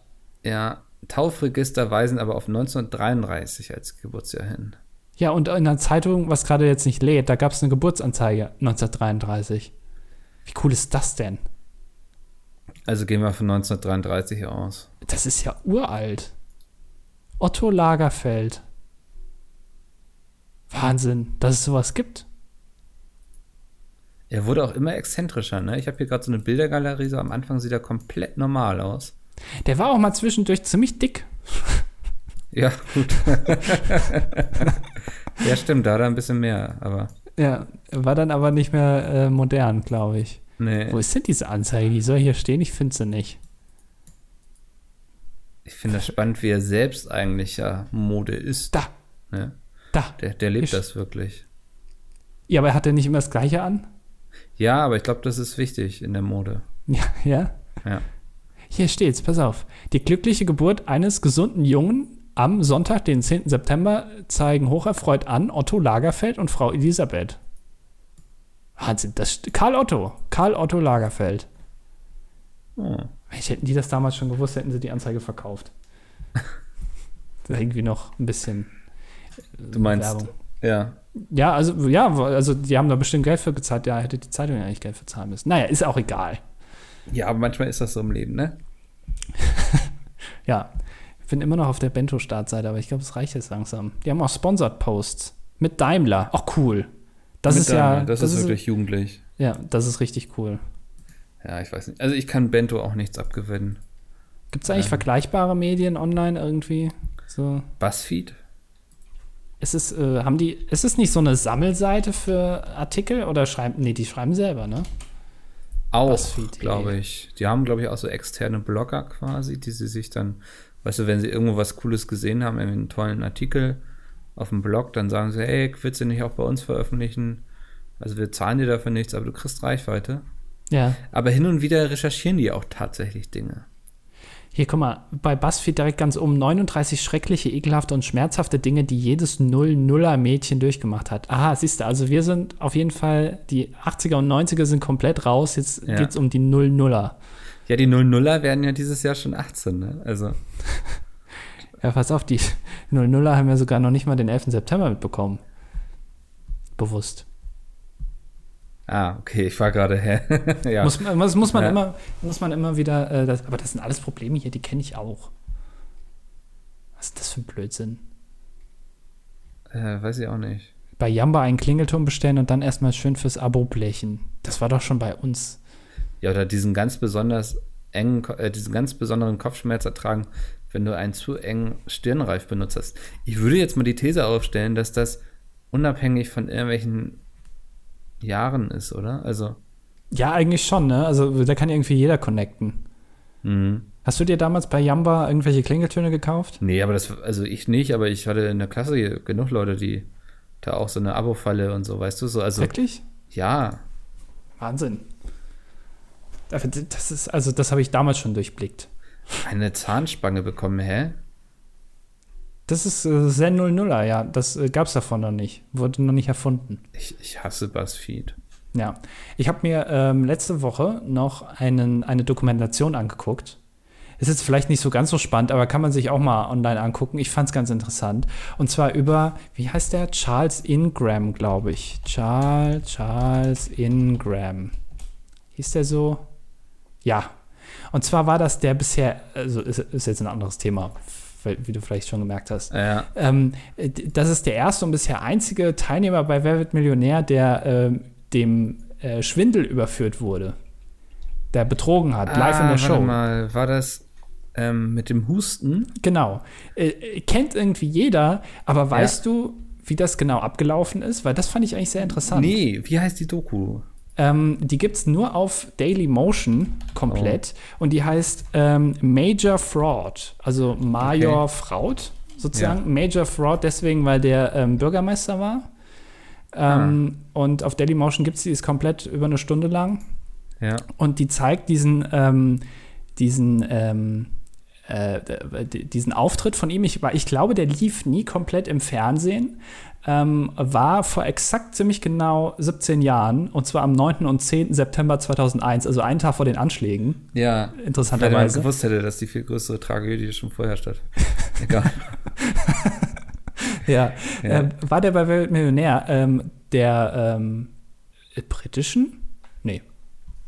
Ja, Taufregister weisen aber auf 1933 als Geburtsjahr hin. Ja, und in der Zeitung, was gerade jetzt nicht lädt, da gab es eine Geburtsanzeige 1933. Wie cool ist das denn? Also gehen wir von 1933 aus. Das ist ja uralt. Otto Lagerfeld. Wahnsinn, dass es sowas gibt. Er wurde auch immer exzentrischer, ne? Ich habe hier gerade so eine Bildergalerie, so am Anfang sieht er komplett normal aus. Der war auch mal zwischendurch ziemlich dick. *laughs* Ja, gut. *laughs* ja, stimmt, da hat er ein bisschen mehr, aber Ja, war dann aber nicht mehr äh, modern, glaube ich. nee. Wo ist denn diese Anzeige? Die soll hier stehen, ich finde sie nicht. Ich finde das spannend, wie er selbst eigentlich ja Mode ist. Da, Ne? da. Der, der lebt Ich- das wirklich. Ja, aber hat er nicht immer das Gleiche an? Ja, aber ich glaube, das ist wichtig in der Mode. *laughs* Ja, ja. Ja. Hier steht's, pass auf. Die glückliche Geburt eines gesunden Jungen am Sonntag, den 10. September, zeigen hocherfreut an Otto Lagerfeld und Frau Elisabeth. Wahnsinn, das Karl Otto. Karl Otto Lagerfeld. Mensch, hätten die das damals schon gewusst, hätten sie die Anzeige verkauft. *laughs* Irgendwie noch ein bisschen Du meinst, Werbung. Ja. Ja, also, ja, also die haben da bestimmt Geld für gezahlt. Ja, hätte die Zeitung ja eigentlich Geld für zahlen müssen. Naja, ist auch egal. Ja, aber manchmal ist das so im Leben, ne? *laughs* Ja, ich bin immer noch auf der Bento-Startseite, aber ich glaube, es reicht jetzt langsam. Die haben auch Sponsored Posts mit Daimler. Auch cool. Das Mit ist ja, Daimler, das, ist wirklich jugendlich. ja, das ist richtig cool. Ja, ich weiß nicht. Also ich kann Bento auch nichts abgewinnen. Gibt es eigentlich Ähm. vergleichbare Medien online irgendwie? So, Buzzfeed? Ist es, äh, haben die, ist es nicht so eine Sammelseite für Artikel oder schreiben, nee, die schreiben selber, ne? Auch, glaube ich. Die haben, glaube ich, auch so externe Blogger quasi, die sie sich dann, weißt du, wenn sie irgendwo was Cooles gesehen haben, irgendwie einen tollen Artikel auf dem Blog, dann sagen sie, hey, willst du nicht auch bei uns veröffentlichen? Also wir zahlen dir dafür nichts, aber du kriegst Reichweite. Ja. Aber hin und wieder recherchieren die auch tatsächlich Dinge. Hier, guck mal, bei BuzzFeed direkt ganz oben 39 schreckliche, ekelhafte und schmerzhafte Dinge, die jedes Null-Nuller-Mädchen durchgemacht hat. Aha, siehst du, also wir sind auf jeden Fall, die 80er und 90er sind komplett raus, jetzt Ja. geht's um die Null-Nuller. Ja, die 00er werden ja dieses Jahr schon 18, ne? Also, *laughs* Ja, pass auf, die Null-Nuller haben ja sogar noch nicht mal den 11. September mitbekommen. Bewusst. Ah, okay, ich war gerade, hä? *laughs* ja. Muss, man- muss, muss, man Ja. immer, muss man immer wieder, äh, das, aber das sind alles Probleme hier, die kenne ich auch. Was ist das für ein Blödsinn? äh, weiß ich auch nicht. bei Jamba einen Klingelton bestellen und dann erstmal schön fürs Abo blechen. Das war doch schon bei uns. Ja, oder diesen ganz besonders engen, äh, diesen ganz besonderen Kopfschmerz ertragen, wenn du einen zu engen Stirnreif benutzt hast. Ich würde jetzt mal die These aufstellen, dass das unabhängig von irgendwelchen Jahren ist, oder? Also, Ja, eigentlich schon, ne? Also da kann irgendwie jeder connecten. mhm. Hast du dir damals bei Jamba irgendwelche Klingeltöne gekauft? nee, aber das, also ich nicht, aber ich hatte in der Klasse genug Leute, die da auch so eine Abo-Falle und so, weißt du, so, also, Wirklich? ja, Wahnsinn. Das ist, also das habe ich damals schon durchblickt. eine Zahnspange bekommen, hä? Das ist äh, Zen 00er, ja. Das äh, gab es davon noch nicht. Wurde noch nicht erfunden. Ich, ich hasse BuzzFeed. Ja. Ich habe mir ähm, letzte Woche noch einen, eine Dokumentation angeguckt. Ist jetzt vielleicht nicht so ganz so spannend, aber kann man sich auch mal online angucken. Ich fand es ganz interessant. Und zwar über, wie heißt der? Charles Ingram, glaube ich. Charles, Charles Ingram. Hieß der so? Ja. Und zwar war das der bisher, also ist, ist jetzt ein anderes Thema, wie du vielleicht schon gemerkt hast. Ja. Ähm, das ist der erste und bisher einzige Teilnehmer bei Wer wird Millionär, der ähm, dem äh, Schwindel überführt wurde. Der betrogen hat, live in der Ah, Show. Warte mal, war das ähm, mit dem Husten? Genau. Äh, kennt irgendwie jeder, aber weißt du, wie das genau abgelaufen ist? Weil das fand ich eigentlich sehr interessant. Nee, wie heißt die Doku? Ähm, die gibt es nur auf Daily Motion komplett und die heißt ähm, Major Fraud, also Major Fraud sozusagen. Major Fraud deswegen, weil der ähm, Bürgermeister war. Ähm, Und auf Daily Motion gibt es die, ist komplett über eine Stunde lang. Ja. Und die zeigt diesen, ähm, diesen, ähm, äh, diesen Auftritt von ihm. Ich, ich glaube, der lief nie komplett im Fernsehen. Ähm, war vor exakt ziemlich genau 17 Jahren, und zwar am 9. und 10. September 2001, also einen Tag vor den Anschlägen, Ja. Wenn man interessanterweise. gewusst hätte, dass die viel größere Tragödie schon vorher statt. *laughs* Egal. Ja. Ja. Ähm, war der bei Weltmillionär ähm, der ähm, äh, britischen? Nee.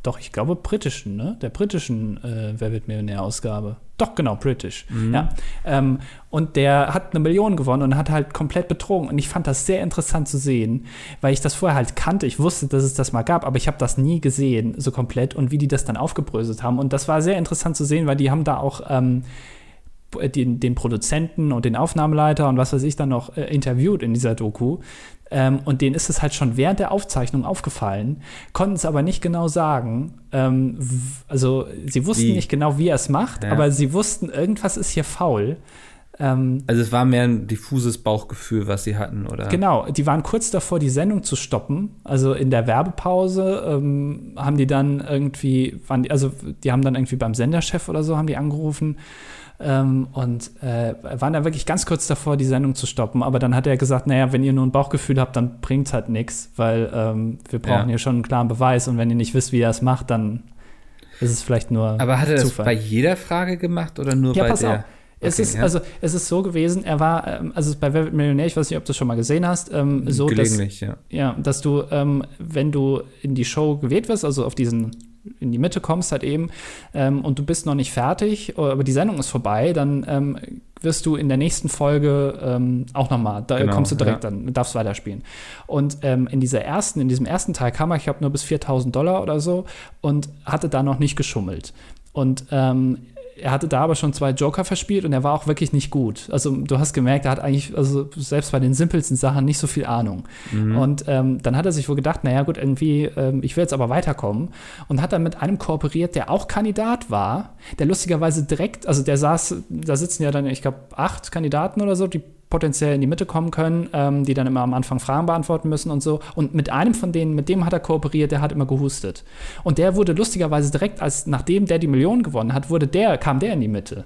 Doch, ich glaube britischen, ne? Der britischen äh, Wer wird Millionär-Ausgabe. Doch, genau, british. Ja. Ähm, und der hat eine Million gewonnen und hat halt komplett betrogen. Und ich fand das sehr interessant zu sehen, weil ich das vorher halt kannte. Ich wusste, dass es das mal gab, aber ich habe das nie gesehen, so komplett und wie die das dann aufgebröselt haben. Und das war sehr interessant zu sehen, weil die haben da auch ähm, den, den Produzenten und den Aufnahmeleiter und was weiß ich dann noch äh, interviewt in dieser Doku. Ähm, und denen ist es halt schon während der Aufzeichnung aufgefallen, konnten es aber nicht genau sagen. Ähm, also sie wussten Wie? nicht genau, wie er es macht, Ja. aber sie wussten, irgendwas ist hier faul. Ähm, Also es war mehr ein diffuses Bauchgefühl, was sie hatten, oder? Genau, die waren kurz davor, die Sendung zu stoppen. Also in der Werbepause ähm, haben die dann irgendwie, waren die, also die haben dann irgendwie beim Senderchef oder so haben die angerufen ähm, und äh, waren dann wirklich ganz kurz davor, die Sendung zu stoppen. Aber dann hat er gesagt, naja, wenn ihr nur ein Bauchgefühl habt, dann bringt halt nichts, weil ähm, wir brauchen Ja. hier schon einen klaren Beweis und wenn ihr nicht wisst, wie er es macht, dann ist es vielleicht nur Aber hat er das Zufall. bei jeder Frage gemacht oder nur Ja, bei pass der? auf. Es Okay, ist, ja. also, es ist so gewesen, er war, ähm, also bei Wer wird Millionär, ich weiß nicht, ob du es schon mal gesehen hast, ähm, so, dass, ja. ja, dass du, ähm, wenn du in die Show gewählt wirst, also auf diesen, in die Mitte kommst halt eben, ähm, und du bist noch nicht fertig, aber die Sendung ist vorbei, dann ähm, wirst du in der nächsten Folge ähm, auch nochmal, da Genau, kommst du direkt ja. dann, darfst weiterspielen. Und ähm, in dieser ersten, in diesem ersten Teil kam er, ich glaube, nur bis 4000 Dollar oder so und hatte da noch nicht geschummelt. Und ähm, er hatte da aber schon zwei Joker verspielt und er war auch wirklich nicht gut. Also du hast gemerkt, er hat eigentlich, also selbst bei den simpelsten Sachen nicht so viel Ahnung. Und ähm, dann hat er sich wohl gedacht, naja gut, irgendwie, ähm, ich will jetzt aber weiterkommen. Und hat dann mit einem kooperiert, der auch Kandidat war, der lustigerweise direkt, also der saß, da sitzen ja dann, ich glaube, acht Kandidaten oder so, die potenziell in die Mitte kommen können, ähm, die dann immer am Anfang Fragen beantworten müssen und so. Und mit einem von denen, mit dem hat er kooperiert, der hat immer gehustet. Und der wurde lustigerweise direkt, als nachdem der die Million gewonnen hat, wurde der, kam der in die Mitte.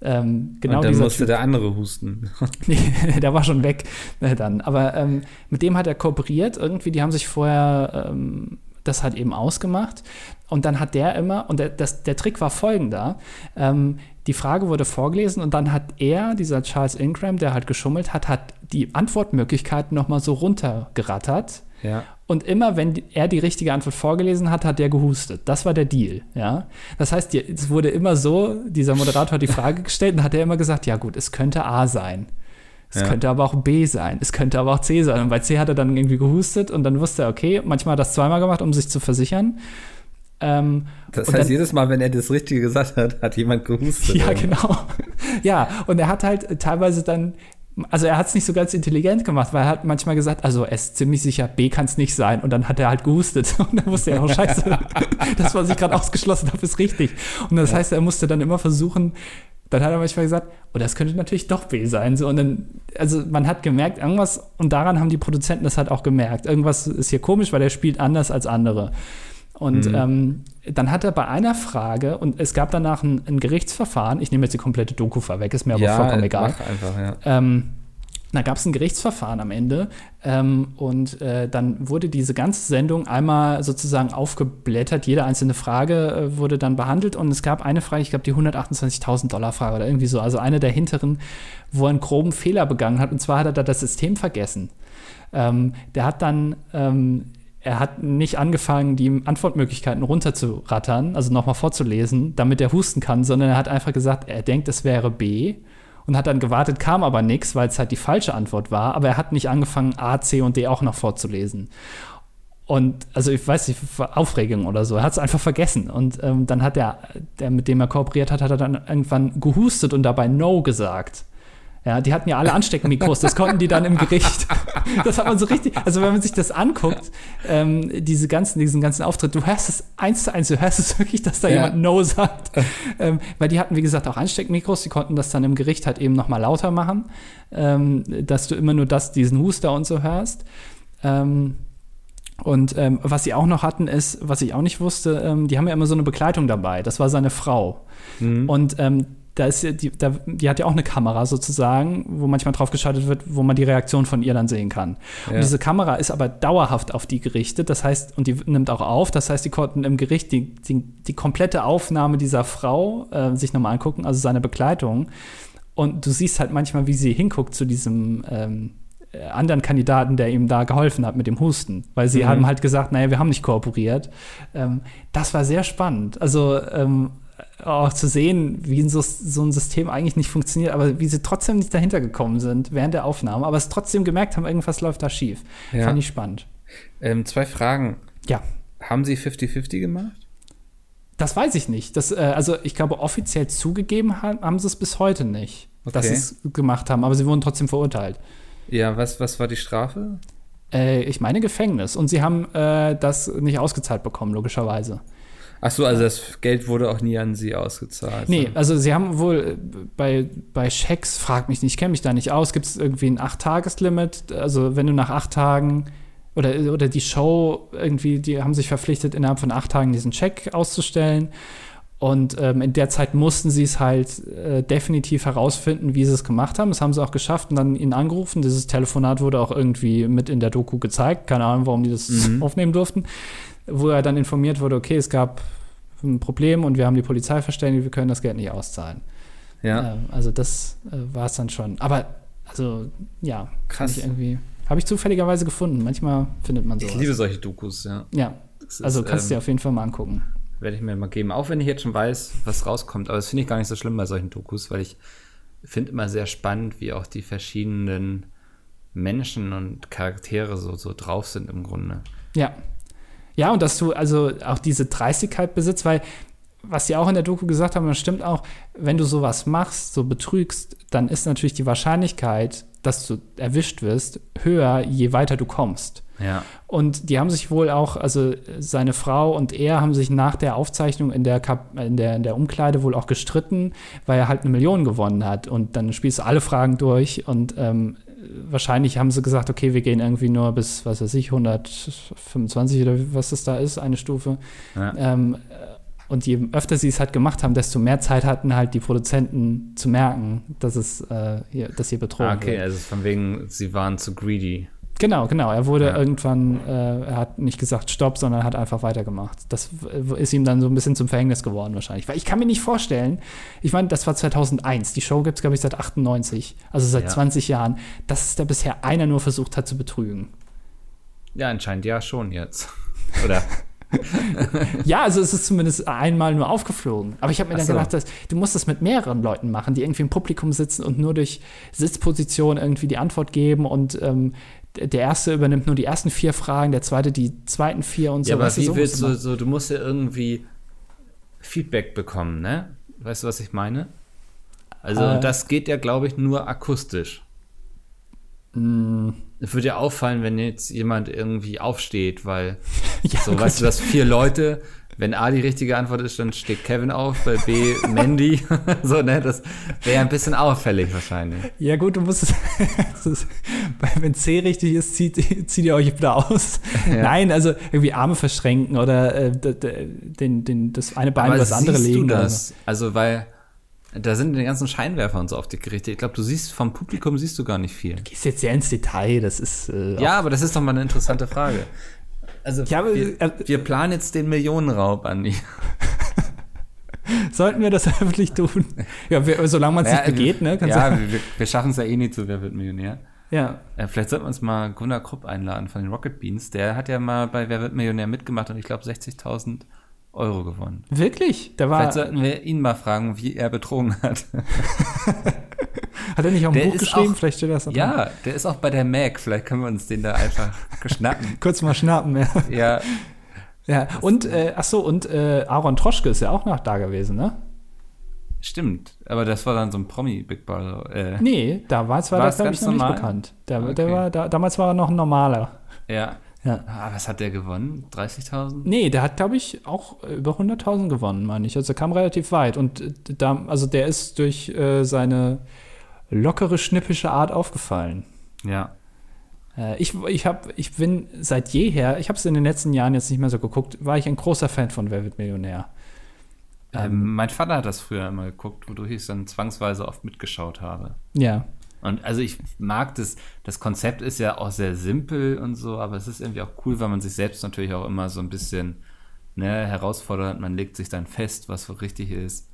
Ähm, genau Und dann musste Typ. der andere husten. *laughs* Nee, *laughs* der war schon weg äh, dann. Aber ähm, mit dem hat er kooperiert. Irgendwie, die haben sich vorher ähm, das halt eben ausgemacht. Und dann hat der immer, und der, das, der Trick war folgender: ähm, Die Frage wurde vorgelesen und dann hat er, dieser Charles Ingram, der halt geschummelt hat, hat die Antwortmöglichkeiten nochmal so runtergerattert. ja. Und immer, wenn er die richtige Antwort vorgelesen hat, hat der gehustet. Das war der Deal, ja. Das heißt, es wurde immer so, dieser Moderator hat die Frage gestellt und hat er immer gesagt, ja gut, es könnte A sein. Es Ja. könnte aber auch B sein. Es könnte aber auch C sein. Und bei C hat er dann irgendwie gehustet und dann wusste er, okay, manchmal hat er das zweimal gemacht, um sich zu versichern. Ähm, Das heißt, dann- jedes Mal, wenn er das Richtige gesagt hat, hat jemand gehustet. *laughs* ja, genau. ja, und er hat halt teilweise dann, also er hat es nicht so ganz intelligent gemacht, weil er hat manchmal gesagt, also er ist ziemlich sicher, B kann es nicht sein. Und dann hat er halt gehustet. *laughs* Und dann wusste er, oh scheiße, *laughs* das, was ich gerade ausgeschlossen habe, ist richtig. Und das heißt, er musste dann immer versuchen, dann hat er manchmal gesagt, oh, das könnte natürlich doch B sein. So, und dann, also man hat gemerkt, irgendwas, und daran haben die Produzenten das halt auch gemerkt. Irgendwas ist hier komisch, weil er spielt anders als andere. Und Mhm. ähm, dann hat er bei einer Frage, und es gab danach ein, ein Gerichtsverfahren, ich nehme jetzt die komplette Doku vorweg, ist mir aber ja, vollkommen egal. Einfach, ja. Ähm, da gab es ein Gerichtsverfahren am Ende ähm, und äh, dann wurde diese ganze Sendung einmal sozusagen aufgeblättert. Jede einzelne Frage äh, wurde dann behandelt und es gab eine Frage, ich glaube die 128.000 Dollar Frage oder irgendwie so, also eine der hinteren, wo er einen groben Fehler begangen hat und zwar hat er da das System vergessen. Ähm, der hat dann ähm, er hat nicht angefangen, die Antwortmöglichkeiten runterzurattern, also nochmal vorzulesen, damit er husten kann, sondern er hat einfach gesagt, er denkt, es wäre B und hat dann gewartet, kam aber nichts, weil es halt die falsche Antwort war, aber er hat nicht angefangen, A, C und D auch noch vorzulesen. Und also ich weiß nicht, Aufregung oder so. Er hat es einfach vergessen. Und ähm, dann hat der, der, mit dem er kooperiert hat, hat er dann irgendwann gehustet und dabei No gesagt. Ja, die hatten ja alle Ansteckmikros, das konnten die dann im Gericht. *laughs* Das hat man so richtig, also wenn man sich das anguckt, ähm, diese ganzen, diesen ganzen Auftritt, du hörst es eins zu eins, du hörst es wirklich, dass da ja. jemand No sagt. ähm, weil die hatten, wie gesagt, auch Ansteckmikros, die konnten das dann im Gericht halt eben nochmal lauter machen, ähm, dass du immer nur das, diesen Huster und so hörst. Ähm, und ähm, was sie auch noch hatten, ist, was ich auch nicht wusste, ähm, die haben ja immer so eine Begleitung dabei. Das war seine Frau. Mhm. Und ähm, da ist die, da, die hat ja auch eine Kamera sozusagen, wo manchmal drauf geschaltet wird, wo man die Reaktion von ihr dann sehen kann. Ja. Und diese Kamera ist aber dauerhaft auf die gerichtet, das heißt, und die nimmt auch auf, das heißt, die konnten im Gericht die, die, die komplette Aufnahme dieser Frau äh, sich nochmal angucken, also seine Begleitung. Und du siehst halt manchmal, wie sie hinguckt zu diesem ähm, äh, anderen Kandidaten, der ihm da geholfen hat mit dem Husten, weil sie mhm. haben halt gesagt, naja, wir haben nicht kooperiert. Ähm, das war sehr spannend. Also ähm, auch zu sehen, wie so, so, ein System eigentlich nicht funktioniert, aber wie sie trotzdem nicht dahinter gekommen sind während der Aufnahme, aber es trotzdem gemerkt haben, irgendwas läuft da schief. Ja. Fand ich spannend. Ähm, zwei Fragen. Ja. Haben sie 50-50 gemacht? Das weiß ich nicht. Das, äh, also ich glaube, offiziell zugegeben haben, haben sie es bis heute nicht, okay. dass sie es gemacht haben, aber sie wurden trotzdem verurteilt. Ja, was, was war die Strafe? Äh, ich meine Gefängnis. Und sie haben äh, das nicht ausgezahlt bekommen, logischerweise. Ach so, also das Geld wurde auch nie an sie ausgezahlt. Nee, also sie haben wohl bei, bei Schecks, frag mich nicht, ich kenne mich da nicht aus, gibt es irgendwie ein Acht-Tages-Limit? Also wenn du nach acht Tagen oder, oder die Show irgendwie, die haben sich verpflichtet, innerhalb von acht Tagen diesen Check auszustellen. Und ähm, in der Zeit mussten sie es halt äh, definitiv herausfinden, wie sie es gemacht haben. Das haben sie auch geschafft und dann ihn angerufen. Dieses Telefonat wurde auch irgendwie mit in der Doku gezeigt. Keine Ahnung, warum die das mhm. aufnehmen durften wo er dann informiert wurde, okay, es gab ein Problem und wir haben die Polizei verständigt, wir können das Geld nicht auszahlen. Ja. Ähm, also das äh, war es dann schon. Aber also ja, krass. Irgendwie habe ich zufälligerweise gefunden. Manchmal findet man sowas. Ich liebe solche Dokus, ja. Ja. Ist, also kannst du ähm, dir auf jeden Fall mal angucken. Werde ich mir mal geben, auch wenn ich jetzt schon weiß, was rauskommt. Aber das finde ich gar nicht so schlimm bei solchen Dokus, weil ich finde immer sehr spannend, wie auch die verschiedenen Menschen und Charaktere so, so drauf sind im Grunde. Ja, ja, und dass du also auch diese Dreistigkeit besitzt, weil was sie auch in der Doku gesagt haben, das stimmt auch, wenn du sowas machst, so betrügst, dann ist natürlich die Wahrscheinlichkeit, dass du erwischt wirst, höher, je weiter du kommst. Ja. Und die haben sich wohl auch, also seine Frau und er haben sich nach der Aufzeichnung in der, Kap in der, in der Umkleide wohl auch gestritten, weil er halt eine Million gewonnen hat. Und dann spielst du alle Fragen durch und ähm, wahrscheinlich haben sie gesagt, okay, wir gehen irgendwie nur bis, was weiß ich, 125 oder was das da ist, eine Stufe. Ja. Ähm, und je öfter sie es halt gemacht haben, desto mehr Zeit hatten halt die Produzenten zu merken, dass es äh, hier, dass hier betrogen ah, okay, wird. also von wegen, sie waren zu greedy. Genau, genau. Er wurde ja. irgendwann, äh, er hat nicht gesagt Stopp, sondern hat einfach weitergemacht. Das ist ihm dann so ein bisschen zum Verhängnis geworden wahrscheinlich. Weil ich kann mir nicht vorstellen, ich meine, das war 2001. Die Show gibt es, glaube ich, seit 98, also seit ja. 20 Jahren, dass da bisher einer nur versucht hat zu betrügen. Ja, anscheinend ja schon jetzt. Oder? *laughs* ja, also es ist zumindest einmal nur aufgeflogen. Aber ich habe mir dann so. gedacht, dass, du musst das mit mehreren Leuten machen, die irgendwie im Publikum sitzen und nur durch Sitzposition irgendwie die Antwort geben und ähm, der erste übernimmt nur die ersten vier Fragen, der zweite die zweiten vier und so. Ja, aber wie so willst du, so, du musst ja irgendwie Feedback bekommen, ne? Weißt du, was ich meine? Also, äh, das geht ja, glaube ich, nur akustisch. Mm. Es würde ja auffallen, wenn jetzt jemand irgendwie aufsteht, weil, *laughs* ja, so, gut. weißt du, dass vier Leute wenn A die richtige Antwort ist, dann steht Kevin auf, bei B *laughs* Mandy. *laughs* so, ne, das wäre ein bisschen auffällig wahrscheinlich. Ja, gut, du musst es. *laughs* ist, wenn C richtig ist, zieht, zieht ihr euch wieder aus. Ja. Nein, also irgendwie Arme verschränken oder äh, den, den, das eine Bein über das andere legen. Du das? Also, weil da sind die ganzen Scheinwerfer und so auf dich gerichtet. Ich glaube, du siehst vom Publikum siehst du gar nicht viel. Du gehst jetzt sehr ins Detail, das ist. Äh, ja, aber das ist doch mal eine interessante Frage. Also, ja, wir, äh, wir, planen jetzt den Millionenraub, Andi. *laughs* Sollten wir das öffentlich tun? Ja, wir, solange man es naja, nicht begeht, ne? Kann's ja, wir, wir schaffen es ja eh nie zu Wer wird Millionär. Ja. Äh, vielleicht sollten wir uns mal Gunnar Krupp einladen von den Rocket Beans. Der hat ja mal bei Wer wird Millionär mitgemacht und ich glaube 60.000 Euro gewonnen. Wirklich? Der war Vielleicht sollten wir ihn mal fragen, wie er betrogen hat. *laughs* hat er nicht auch ein der Buch geschrieben? Auch, Vielleicht steht das da Ja, der ist auch bei der Mac. Vielleicht können wir uns den da einfach *laughs* schnappen. Kurz mal schnappen, ja. Ja. Ja, und, äh, ach so, und äh, Aaron Troschke ist ja auch noch da gewesen, ne? Stimmt, aber das war dann so ein Promi-Big Brother. Äh, nee, damals war, war das, glaube ich, noch normal? nicht bekannt. Der, okay. der war, da, damals war er noch ein normaler. Ja, ja. Ah, was hat der gewonnen? 30.000? Nee, der hat, glaube ich, auch über 100.000 gewonnen, meine ich. Also kam relativ weit. Und äh, da, also der ist durch äh, seine lockere, schnippische Art aufgefallen. Ja. Äh, ich, ich, hab, ich bin seit jeher, ich habe es in den letzten Jahren jetzt nicht mehr so geguckt, war ich ein großer Fan von Wer wird Millionär. Ähm, ähm, mein Vater hat das früher immer geguckt, wodurch ich es dann zwangsweise oft mitgeschaut habe. Ja. Und also ich mag das, das Konzept ist ja auch sehr simpel und so, aber es ist irgendwie auch cool, weil man sich selbst natürlich auch immer so ein bisschen ne, herausfordert. Man legt sich dann fest, was so richtig ist.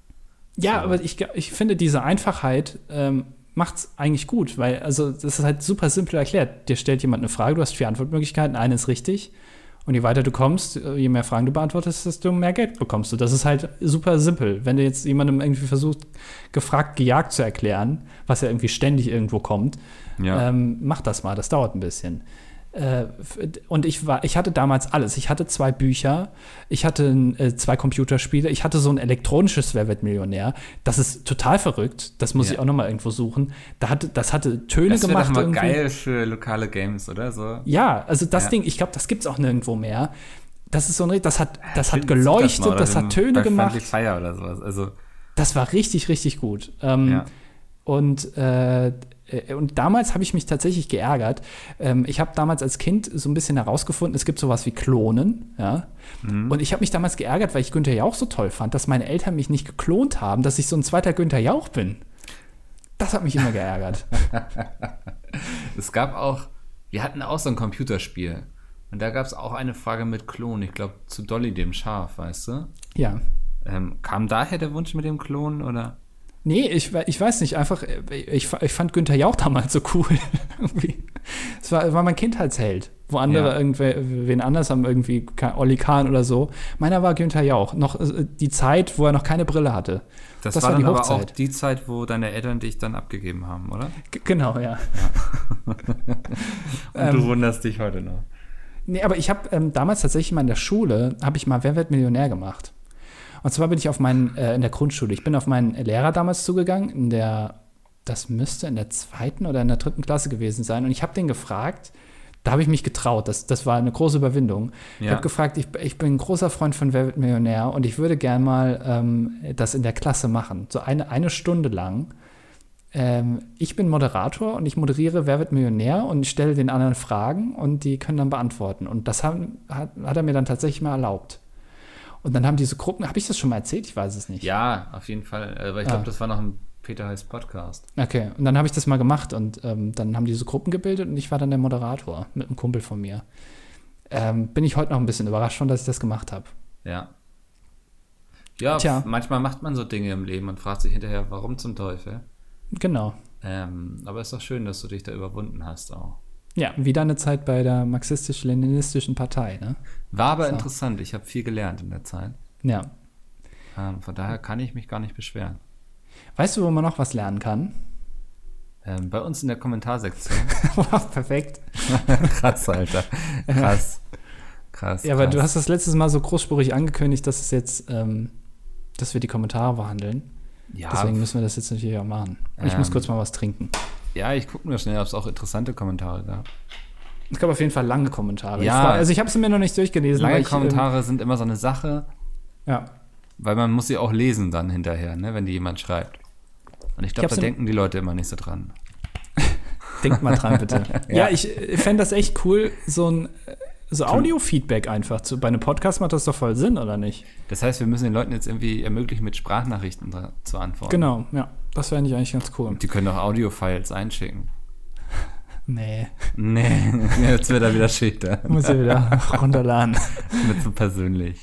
Ja, so. aber ich, ich finde, diese Einfachheit ähm, macht es eigentlich gut, weil also das ist halt super simpel erklärt. Dir stellt jemand eine Frage, du hast vier Antwortmöglichkeiten, eine ist richtig. Und je weiter du kommst, je mehr Fragen du beantwortest, desto mehr Geld bekommst du. Das ist halt super simpel. Wenn du jetzt jemandem irgendwie versuchst, gefragt, gejagt zu erklären, was ja irgendwie ständig irgendwo kommt, ja. ähm, mach das mal, das dauert ein bisschen. Äh, und ich war, ich hatte damals alles. Ich hatte zwei Bücher, ich hatte äh, zwei Computerspiele, ich hatte so ein elektronisches Wer wird Millionär. Das ist total verrückt. Das muss ja. ich auch noch mal irgendwo suchen. Da hatte, das hatte Töne das gemacht. Das mal geil für lokale Games, oder so? Ja, also das ja. Ding, ich glaube, das gibt es auch nirgendwo mehr. Das ist so ein, das hat, das hat geleuchtet, das, das hat Töne gemacht. Fire oder sowas. Also das war richtig, richtig gut. Ähm, ja. Und äh, äh, und damals habe ich mich tatsächlich geärgert. Ähm, ich habe damals als Kind so ein bisschen herausgefunden, es gibt sowas wie Klonen, ja. Mhm. Und ich habe mich damals geärgert, weil ich Günther Jauch so toll fand, dass meine Eltern mich nicht geklont haben, dass ich so ein zweiter Günther Jauch bin. Das hat mich immer geärgert. *laughs* es gab auch, wir hatten auch so ein Computerspiel. Und da gab es auch eine Frage mit Klon. Ich glaube, zu Dolly dem Schaf, weißt du? Ja. Ähm, kam daher der Wunsch mit dem Klon oder? Nee, ich, ich weiß nicht, einfach, ich, ich fand Günther Jauch damals so cool. *laughs* es war, war mein Kindheitsheld, wo andere ja. irgendwie, wen anders haben, irgendwie Olli Kahn oder so. Meiner war Günther Jauch, noch äh, die Zeit, wo er noch keine Brille hatte. Das, das war, war die Hochzeit. aber auch die Zeit, wo deine Eltern dich dann abgegeben haben, oder? G genau, ja. ja. *laughs* Und du ähm, wunderst dich heute noch. Nee, aber ich habe ähm, damals tatsächlich mal in der Schule, habe ich mal Wer wird Millionär gemacht. Und zwar bin ich auf meinen, äh, in der Grundschule, ich bin auf meinen Lehrer damals zugegangen, in der, das müsste in der zweiten oder in der dritten Klasse gewesen sein. Und ich habe den gefragt, da habe ich mich getraut, das, das war eine große Überwindung. Ja. Ich habe gefragt, ich, ich bin ein großer Freund von Wer wird Millionär und ich würde gern mal ähm, das in der Klasse machen, so eine, eine Stunde lang. Ähm, ich bin Moderator und ich moderiere Wer wird Millionär und stelle den anderen Fragen und die können dann beantworten. Und das haben, hat, hat er mir dann tatsächlich mal erlaubt. Und dann haben diese Gruppen, habe ich das schon mal erzählt? Ich weiß es nicht. Ja, auf jeden Fall. Aber ich glaube, ah. das war noch ein Peter Heiß Podcast. Okay, und dann habe ich das mal gemacht und ähm, dann haben diese Gruppen gebildet und ich war dann der Moderator mit einem Kumpel von mir. Ähm, bin ich heute noch ein bisschen überrascht von, dass ich das gemacht habe. Ja. Ja, Tja. manchmal macht man so Dinge im Leben und fragt sich hinterher, warum zum Teufel. Genau. Ähm, aber es ist doch schön, dass du dich da überwunden hast auch. Ja, wie deine Zeit bei der marxistisch-leninistischen Partei, ne? War aber so. interessant. Ich habe viel gelernt in der Zeit. Ja. Ähm, von daher kann ich mich gar nicht beschweren. Weißt du, wo man noch was lernen kann? Ähm, bei uns in der Kommentarsektion. *laughs* Perfekt. *laughs* krass, Alter. Krass. Krass. Ja, aber du hast das letztes Mal so großspurig angekündigt, dass es jetzt, ähm, dass wir die Kommentare behandeln. Ja. Deswegen müssen wir das jetzt natürlich auch machen. Ich muss ähm, kurz mal was trinken. Ja, ich gucke mir schnell, ob es auch interessante Kommentare gab. Es gab auf jeden Fall lange Kommentare. Ja. Ich also ich habe es mir noch nicht durchgelesen. Lange ich, Kommentare ähm, sind immer so eine Sache. Ja. Weil man muss sie auch lesen dann hinterher, ne, wenn die jemand schreibt. Und ich glaube, da denken die Leute immer nicht so dran. *laughs* Denkt mal dran, bitte. *laughs* ja. Ja. ich äh, fände das echt cool, so ein äh, so Audio-Feedback einfach zu. Bei einem Podcast macht das doch voll Sinn, oder nicht? Das heißt, wir müssen den Leuten jetzt irgendwie ermöglichen, mit Sprachnachrichten da, zu antworten. Genau, ja. Das wäre eigentlich eigentlich ganz cool. Die können auch Audio-Files einschicken. Nee, Nee, *laughs* jetzt wird er wieder schüchtern. muss ich wieder runterladen. *laughs* Mit so persönlich.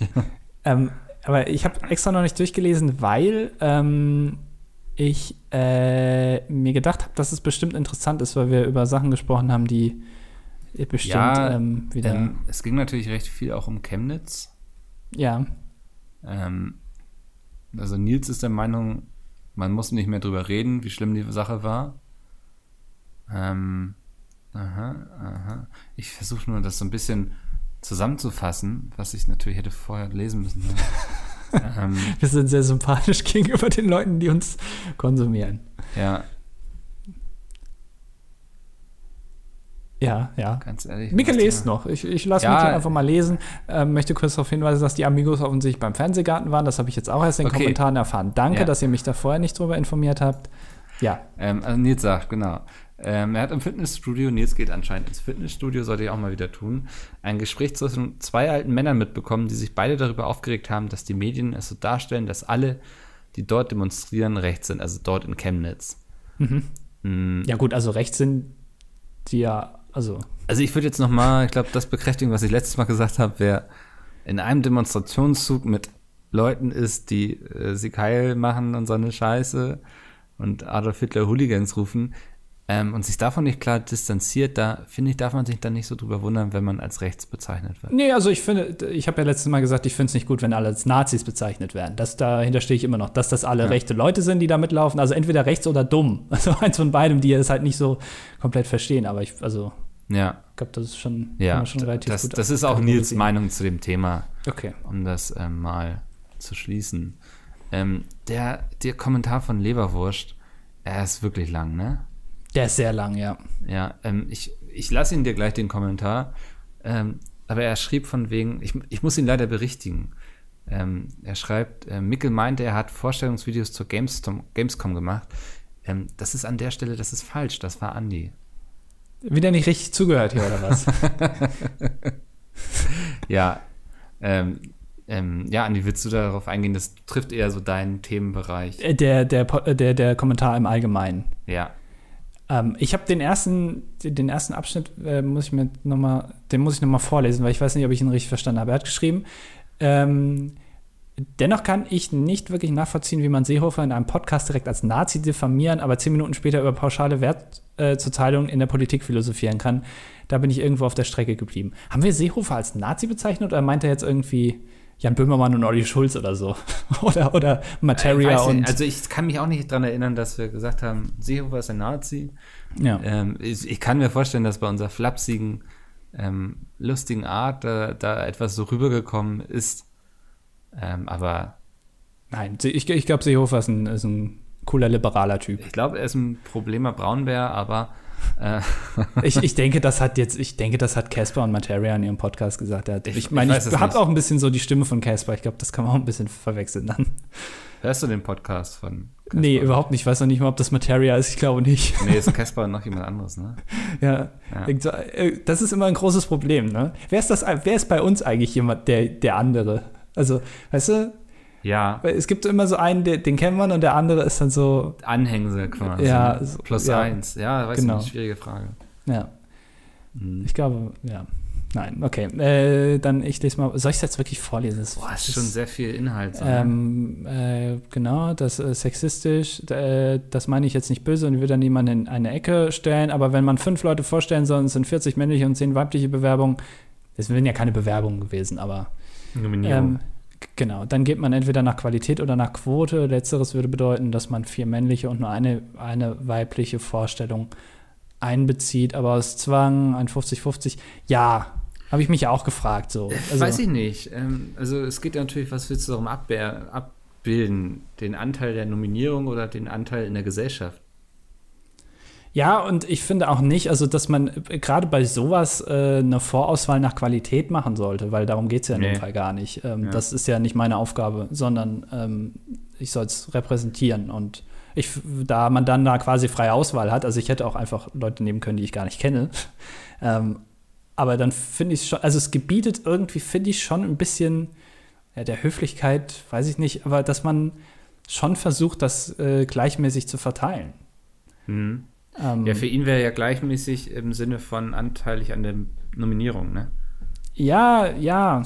Ähm, aber ich habe extra noch nicht durchgelesen, weil ähm, ich äh, mir gedacht habe, dass es bestimmt interessant ist, weil wir über Sachen gesprochen haben, die bestimmt Ja, ähm, wieder. Ähm, es ging natürlich recht viel auch um Chemnitz. ja, Ähm, also Nils ist der Meinung, man muss nicht mehr drüber reden, wie schlimm die Sache war. Ähm, aha, aha. Ich versuche nur, das so ein bisschen zusammenzufassen, was ich natürlich hätte vorher lesen müssen. Ne? *laughs* ähm, wir sind sehr sympathisch gegenüber den Leuten, die uns konsumieren. ja, Ja, ja. ganz ehrlich. Micke was lest noch. Ich, ich lasse Ja. Micke einfach mal lesen. Ähm, möchte kurz darauf hinweisen, dass die Amigos offensichtlich beim Fernsehgarten waren. Das habe ich jetzt auch erst in den Okay. Kommentaren erfahren. Danke, Ja. dass ihr mich da vorher nicht drüber informiert habt. Ja, Ähm, also Nils sagt, genau. Ähm, er hat im Fitnessstudio, Nils geht anscheinend ins Fitnessstudio, sollte ich auch mal wieder tun, ein Gespräch zwischen zwei alten Männern mitbekommen, die sich beide darüber aufgeregt haben, dass die Medien es so darstellen, dass alle, die dort demonstrieren, rechts sind, also dort in Chemnitz. Mm, ja gut, also rechts sind die ja, also. Also ich würde jetzt noch mal, ich glaube, das bekräftigen, was ich letztes Mal gesagt habe, wer in einem Demonstrationszug mit Leuten ist, die äh, sich heil machen und so eine Scheiße und Adolf Hitler Hooligans rufen ähm, und sich davon nicht klar distanziert, da finde ich, darf man sich dann nicht so drüber wundern, wenn man als rechts bezeichnet wird. Nee, also ich finde, ich habe ja letztes Mal gesagt, ich finde es nicht gut, wenn alle als Nazis bezeichnet werden. Das, dahinter stehe ich immer noch, dass das alle Ja. rechte Leute sind, die da mitlaufen. Also entweder rechts oder dumm. *laughs* Also eins von beidem, die es halt nicht so komplett verstehen. Aber ich, also, Ja, ich glaube, das ist schon, ja, schon relativ das, gut das ist auch Nils. Meinung zu dem Thema. Okay. um das ähm, mal zu schließen. Ähm, der, der Kommentar von Leberwurst, er ist wirklich lang, ne? Der ist sehr lang, ja. Ja, ähm, ich, ich lasse ihn dir gleich den Kommentar. Ähm, aber er schrieb von wegen, ich, ich muss ihn leider berichtigen. Ähm, er schreibt, äh, Mickel meinte, er hat Vorstellungsvideos zur Gamescom, Gamescom gemacht. Ähm, das ist an der Stelle, das ist falsch, das war Andi. Wieder nicht richtig zugehört hier, oder was? *laughs* Ja, ähm, ähm, ja, Andi, willst du darauf eingehen? Das trifft eher so deinen Themenbereich. Äh, der, der, äh, der, der Kommentar im Allgemeinen. Ja, Ähm, ich habe den ersten, den ersten Abschnitt, äh, muss ich mir noch mal, den muss ich noch mal vorlesen, weil ich weiß nicht, ob ich ihn richtig verstanden habe. Er hat geschrieben, ähm, dennoch kann ich nicht wirklich nachvollziehen, wie man Seehofer in einem Podcast direkt als Nazi diffamieren, aber zehn Minuten später über pauschale Wertzuteilung in der Politik philosophieren kann. Da bin ich irgendwo auf der Strecke geblieben. Haben wir Seehofer als Nazi bezeichnet oder meint er jetzt irgendwie Jan Böhmermann und Olli Schulz oder so? *laughs* oder, oder Materia und. nicht, also ich kann mich auch nicht daran erinnern, dass wir gesagt haben, Seehofer ist ein Nazi. ja. Ähm, ich, ich kann mir vorstellen, dass bei unserer flapsigen, ähm, lustigen Art da, da etwas so rübergekommen ist. Ähm, aber Nein, ich, ich glaube, Seehofer ist ein, ist ein cooler liberaler Typ. ich glaube, er ist ein Problemer Braunbär, aber äh, *laughs* Ich, ich denke, das hat jetzt, ich denke, das hat Casper und Materia in ihrem Podcast gesagt. Hat, Ich- ich, ich meine, ich, es habe auch ein bisschen so die Stimme von Casper. Ich glaube, das kann man auch ein bisschen verwechseln dann. hörst du den Podcast von Casper? Nee, überhaupt nicht. Ich weiß noch nicht mal, ob das Materia ist. Ich glaube nicht. *laughs* Nee, ist Casper noch jemand anderes, ne? *laughs* ja. Ja. Äh, Das ist immer ein großes Problem, ne? Wer ist das, wer ist bei uns eigentlich jemand, der, der andere? Also, weißt du, Ja, weil es gibt immer so einen, der, den kennt man und der andere ist dann so, Anhängsel quasi. Ja, so- Plus ja. eins. Ja, weiß Genau. nicht, schwierige Frage. ja. Mhm. Ich glaube, ja. Nein, okay. Äh, dann ich lese mal. Soll ich es jetzt wirklich vorlesen? Das, Boah, ist schon sehr viel Inhalt. Ähm, äh, genau, das ist sexistisch. Äh, das meine ich jetzt nicht böse und will da niemanden in eine Ecke stellen. Aber wenn man fünf Leute vorstellen soll, und es sind 40 männliche und 10 weibliche Bewerbungen. Es sind ja keine Bewerbungen gewesen, aber Nominierung. ähm, genau. Dann geht man entweder nach Qualität oder nach Quote. Letzteres würde bedeuten, dass man vier männliche und nur eine, eine weibliche Vorstellung einbezieht. Aber aus Zwang, ein 50-50, ja, habe ich mich auch gefragt. So. Also, Weiß ich nicht. Ähm, also es geht ja natürlich, was willst du darum abbilden? Den Anteil der Nominierung oder den Anteil in der Gesellschaft? Ja, und ich finde auch nicht, also dass man äh, gerade bei sowas äh, eine Vorauswahl nach Qualität machen sollte, weil darum geht es ja in Nee. dem Fall gar nicht. Ähm, Ja. Das ist ja nicht meine Aufgabe, sondern ähm, ich soll es repräsentieren. Und ich, da man dann da quasi freie Auswahl hat, also ich hätte auch einfach Leute nehmen können, die ich gar nicht kenne. *laughs* ähm, aber dann finde ich schon, also es gebietet irgendwie, finde ich schon ein bisschen ja, der Höflichkeit, weiß ich nicht, aber dass man schon versucht, das äh, gleichmäßig zu verteilen. Mhm. Ähm, Ja, für ihn wäre ja gleichmäßig im Sinne von anteilig an der Nominierung, ne? Ja, ja,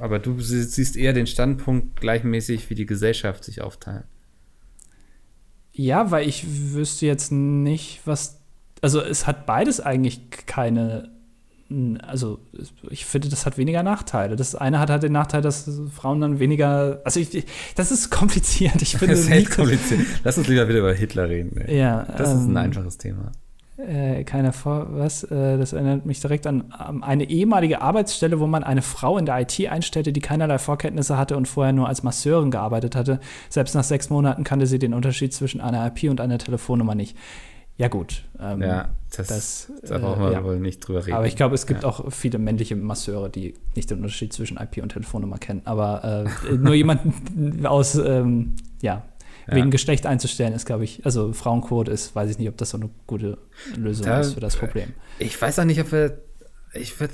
Aber du sie- siehst eher den Standpunkt gleichmäßig, wie die Gesellschaft sich aufteilt. ja, weil ich wüsste jetzt nicht, was. Also es hat beides eigentlich keine. Also ich finde, das hat weniger Nachteile. Das eine hat halt den Nachteil, dass Frauen dann weniger. Also ich, das ist kompliziert. Ich finde Das ist echt kompliziert. Lass uns lieber wieder über Hitler reden. Ey. Ja, Das ist ein ähm, einfaches Thema. Äh, keine Vor was? Äh, das erinnert mich direkt an ähm, eine ehemalige Arbeitsstelle, wo man eine Frau in der IT einstellte, die keinerlei Vorkenntnisse hatte und vorher nur als Masseurin gearbeitet hatte. Selbst nach sechs Monaten kannte sie den Unterschied zwischen einer IP und einer Telefonnummer nicht. Ja, gut. ähm, Ja, das, das, da äh, brauchen wir ja. wohl nicht drüber reden. Aber ich glaube, es gibt Ja. auch viele männliche Masseure, die nicht den Unterschied zwischen IP und Telefonnummer kennen. Aber äh, nur jemanden *laughs* aus, ähm, ja, Ja. wegen Geschlecht einzustellen, ist, glaube ich, also Frauenquote ist, weiß ich nicht, ob das so eine gute Lösung Da- ist für das Problem. Ich weiß auch nicht, ob wir. Ich, würd,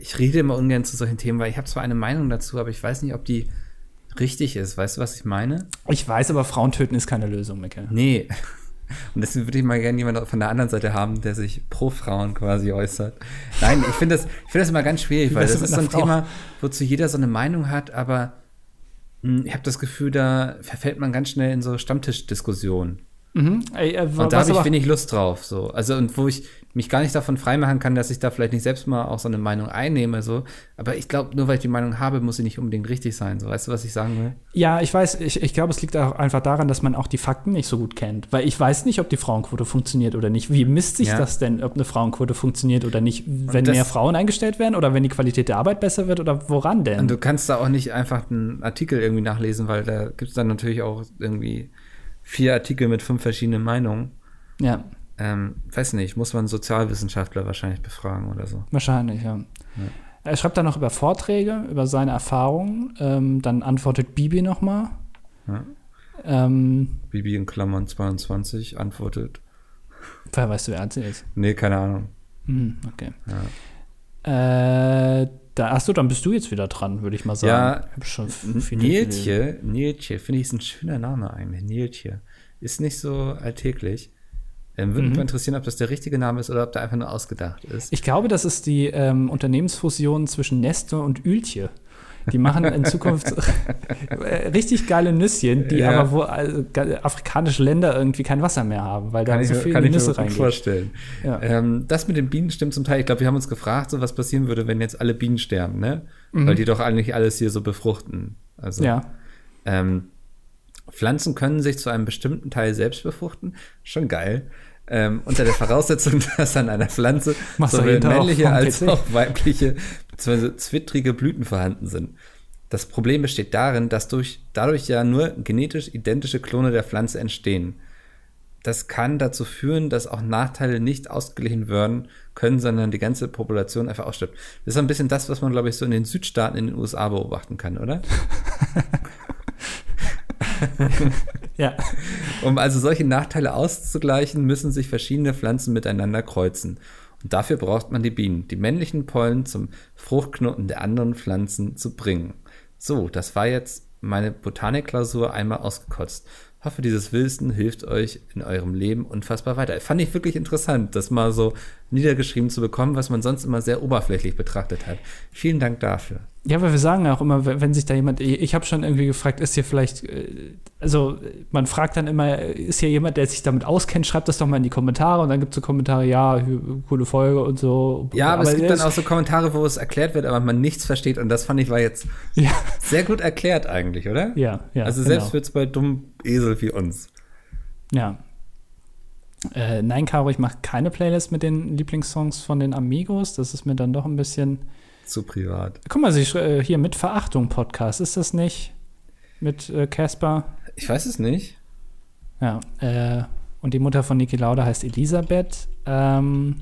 ich rede immer ungern zu solchen Themen, weil ich habe zwar eine Meinung dazu, aber ich weiß nicht, ob die richtig ist. Weißt du, was ich meine? Ich weiß, aber Frauen töten ist keine Lösung, Micke. Nee. Und deswegen würde ich mal gerne jemanden von der anderen Seite haben, der sich pro Frauen quasi äußert. Nein, ich finde das, ich finde das immer ganz schwierig, Wie weil das ist so ein Frau? Thema, wozu jeder so eine Meinung hat, aber mh, ich habe das Gefühl, da verfällt man ganz schnell in so Stammtischdiskussionen. Mhm. Ey, äh, Und da habe ich wenig Lust drauf. So. Also, und wo ich mich gar nicht davon freimachen kann, dass ich da vielleicht nicht selbst mal auch so eine Meinung einnehme. So. Aber ich glaube, nur weil ich die Meinung habe, muss sie nicht unbedingt richtig sein. So, weißt du, was ich sagen will? Ja, ich weiß, ich, ich glaube, es liegt auch einfach daran, dass man auch die Fakten nicht so gut kennt. Weil ich weiß nicht, ob die Frauenquote funktioniert oder nicht. Wie misst sich Ja. das denn, ob eine Frauenquote funktioniert oder nicht? Wenn das- mehr Frauen eingestellt werden oder wenn die Qualität der Arbeit besser wird oder woran denn? Und du kannst da auch nicht einfach einen Artikel irgendwie nachlesen, weil da gibt es dann natürlich auch irgendwie vier Artikel mit fünf verschiedenen Meinungen. ja, Ähm, weiß nicht, muss man Sozialwissenschaftler wahrscheinlich befragen oder so. wahrscheinlich, ja. Er schreibt dann noch über Vorträge, über seine Erfahrungen. Ähm, dann antwortet Bibi noch mal. Ja. Ähm, Bibi in Klammern 22 antwortet. woher weißt du, wer sie ist? Nee, keine Ahnung. Hm, okay. Äh, da, achso, dann bist du jetzt wieder dran, würde ich mal sagen. Ja, schon. Nieltje, Nieltje, finde ich, ist ein schöner Name eigentlich. Nieltje. Ist nicht so alltäglich. Ähm, würde mich Mhm. mal interessieren, ob das der richtige Name ist oder ob der einfach nur ausgedacht ist. Ich glaube, das ist die ähm, Unternehmensfusion zwischen Nestle und Ültje. Die machen in Zukunft *laughs* äh, richtig geile Nüsschen, die Ja. aber wo also, afrikanische Länder irgendwie kein Wasser mehr haben, weil da Kann ich, so mir- viel kann in ich die mir Nüsse gut vorstellen. Ja. Ähm, das mit den Bienen stimmt zum Teil. Ich glaube, wir haben uns gefragt, so was passieren würde, wenn jetzt alle Bienen sterben, ne? Weil die doch eigentlich alles hier so befruchten. Also, Mhm. Ja. Ähm, Pflanzen können sich zu einem bestimmten Teil selbst befruchten. Schon geil. Ähm, unter der Voraussetzung, *laughs* dass an einer Pflanze Machst du sowohl männliche als auch weibliche bzw. zwittrige Blüten vorhanden sind. Das Problem besteht darin, dass durch, dadurch ja nur genetisch identische Klone der Pflanze entstehen. Das kann dazu führen, dass auch Nachteile nicht ausgeglichen werden können, sondern die ganze Population einfach ausstirbt. Das ist ein bisschen das, was man, glaube ich, so in den Südstaaten in den USA beobachten kann, oder? *laughs* Ja. Um also solche Nachteile auszugleichen, müssen sich verschiedene Pflanzen miteinander kreuzen. Und dafür braucht man die Bienen, die männlichen Pollen zum Fruchtknoten der anderen Pflanzen zu bringen. So, das war jetzt meine Botanikklausur einmal ausgekotzt. Hoffe, dieses Wissen hilft euch in eurem Leben unfassbar weiter. Fand ich wirklich interessant, das mal so niedergeschrieben zu bekommen, was man sonst immer sehr oberflächlich betrachtet hat. Vielen Dank dafür. Ja, aber wir sagen auch immer, wenn sich da jemand, ich habe schon irgendwie gefragt, ist hier vielleicht, äh, also man fragt dann immer, ist hier jemand, der sich damit auskennt, schreibt das doch mal in die Kommentare und dann gibt es so Kommentare, ja, coole Folge und so. Ja, aber, es gibt dann es- auch so Kommentare, wo es erklärt wird, aber man nichts versteht. Und das fand ich war jetzt Ja, sehr gut erklärt eigentlich, oder? ja, ja. also genau. selbst wird's bei dummen Esel wie uns. Ja. Äh, nein, Caro, ich mache keine Playlist mit den Lieblingssongs von den Amigos. Das ist mir dann doch ein bisschen. Zu privat. Guck mal, sie äh, hier mit Verachtung Podcast. Ist das nicht? Mit äh, Casper? Ich weiß es nicht. Ja. Äh, Und die Mutter von Niki Lauda heißt Elisabeth. Ähm,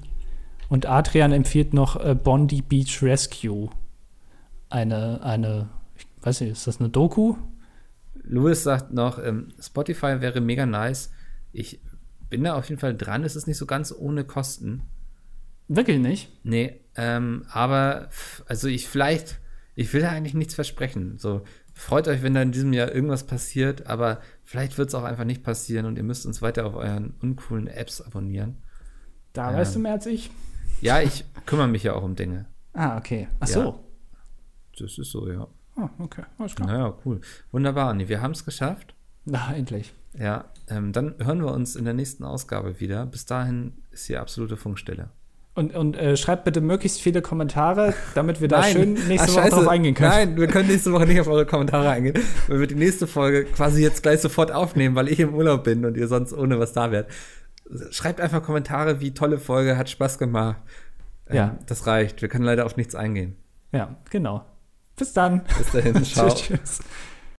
und Adrian empfiehlt noch äh, Bondi Beach Rescue. Eine, eine, ich weiß nicht, ist das eine Doku? Louis sagt noch, ähm, Spotify wäre mega nice. Ich bin da auf jeden Fall dran. Es ist nicht so ganz ohne Kosten. Wirklich nicht? Nee, ähm, aber also ich vielleicht, ich will da eigentlich nichts versprechen. So, freut euch, wenn da in diesem Jahr irgendwas passiert, aber vielleicht wird es auch einfach nicht passieren und ihr müsst uns weiter auf euren uncoolen Apps abonnieren. Da ähm, weißt du mehr als ich. Ja, ich kümmere mich ja auch um Dinge. Ah, okay. Ach so. Ja, das ist so, ja. Ah, okay. Alles klar. Naja, cool. Wunderbar, nee, wir haben es geschafft. Na, endlich. Ja, ähm, dann hören wir uns in der nächsten Ausgabe wieder. Bis dahin ist hier absolute Funkstelle. Und, und äh, schreibt bitte möglichst viele Kommentare, damit wir da schön nächste Ach, Woche drauf eingehen können. Nein, wir können nächste Woche nicht auf eure Kommentare eingehen, weil wir die nächste Folge quasi jetzt gleich sofort aufnehmen, weil ich im Urlaub bin und ihr sonst ohne was da wärt. Schreibt einfach Kommentare, wie tolle Folge, hat Spaß gemacht. Ähm, ja. Das reicht. Wir können leider auf nichts eingehen. Ja, genau. Bis dann. Bis dahin. *laughs* Ciao. tschüss. tschüss.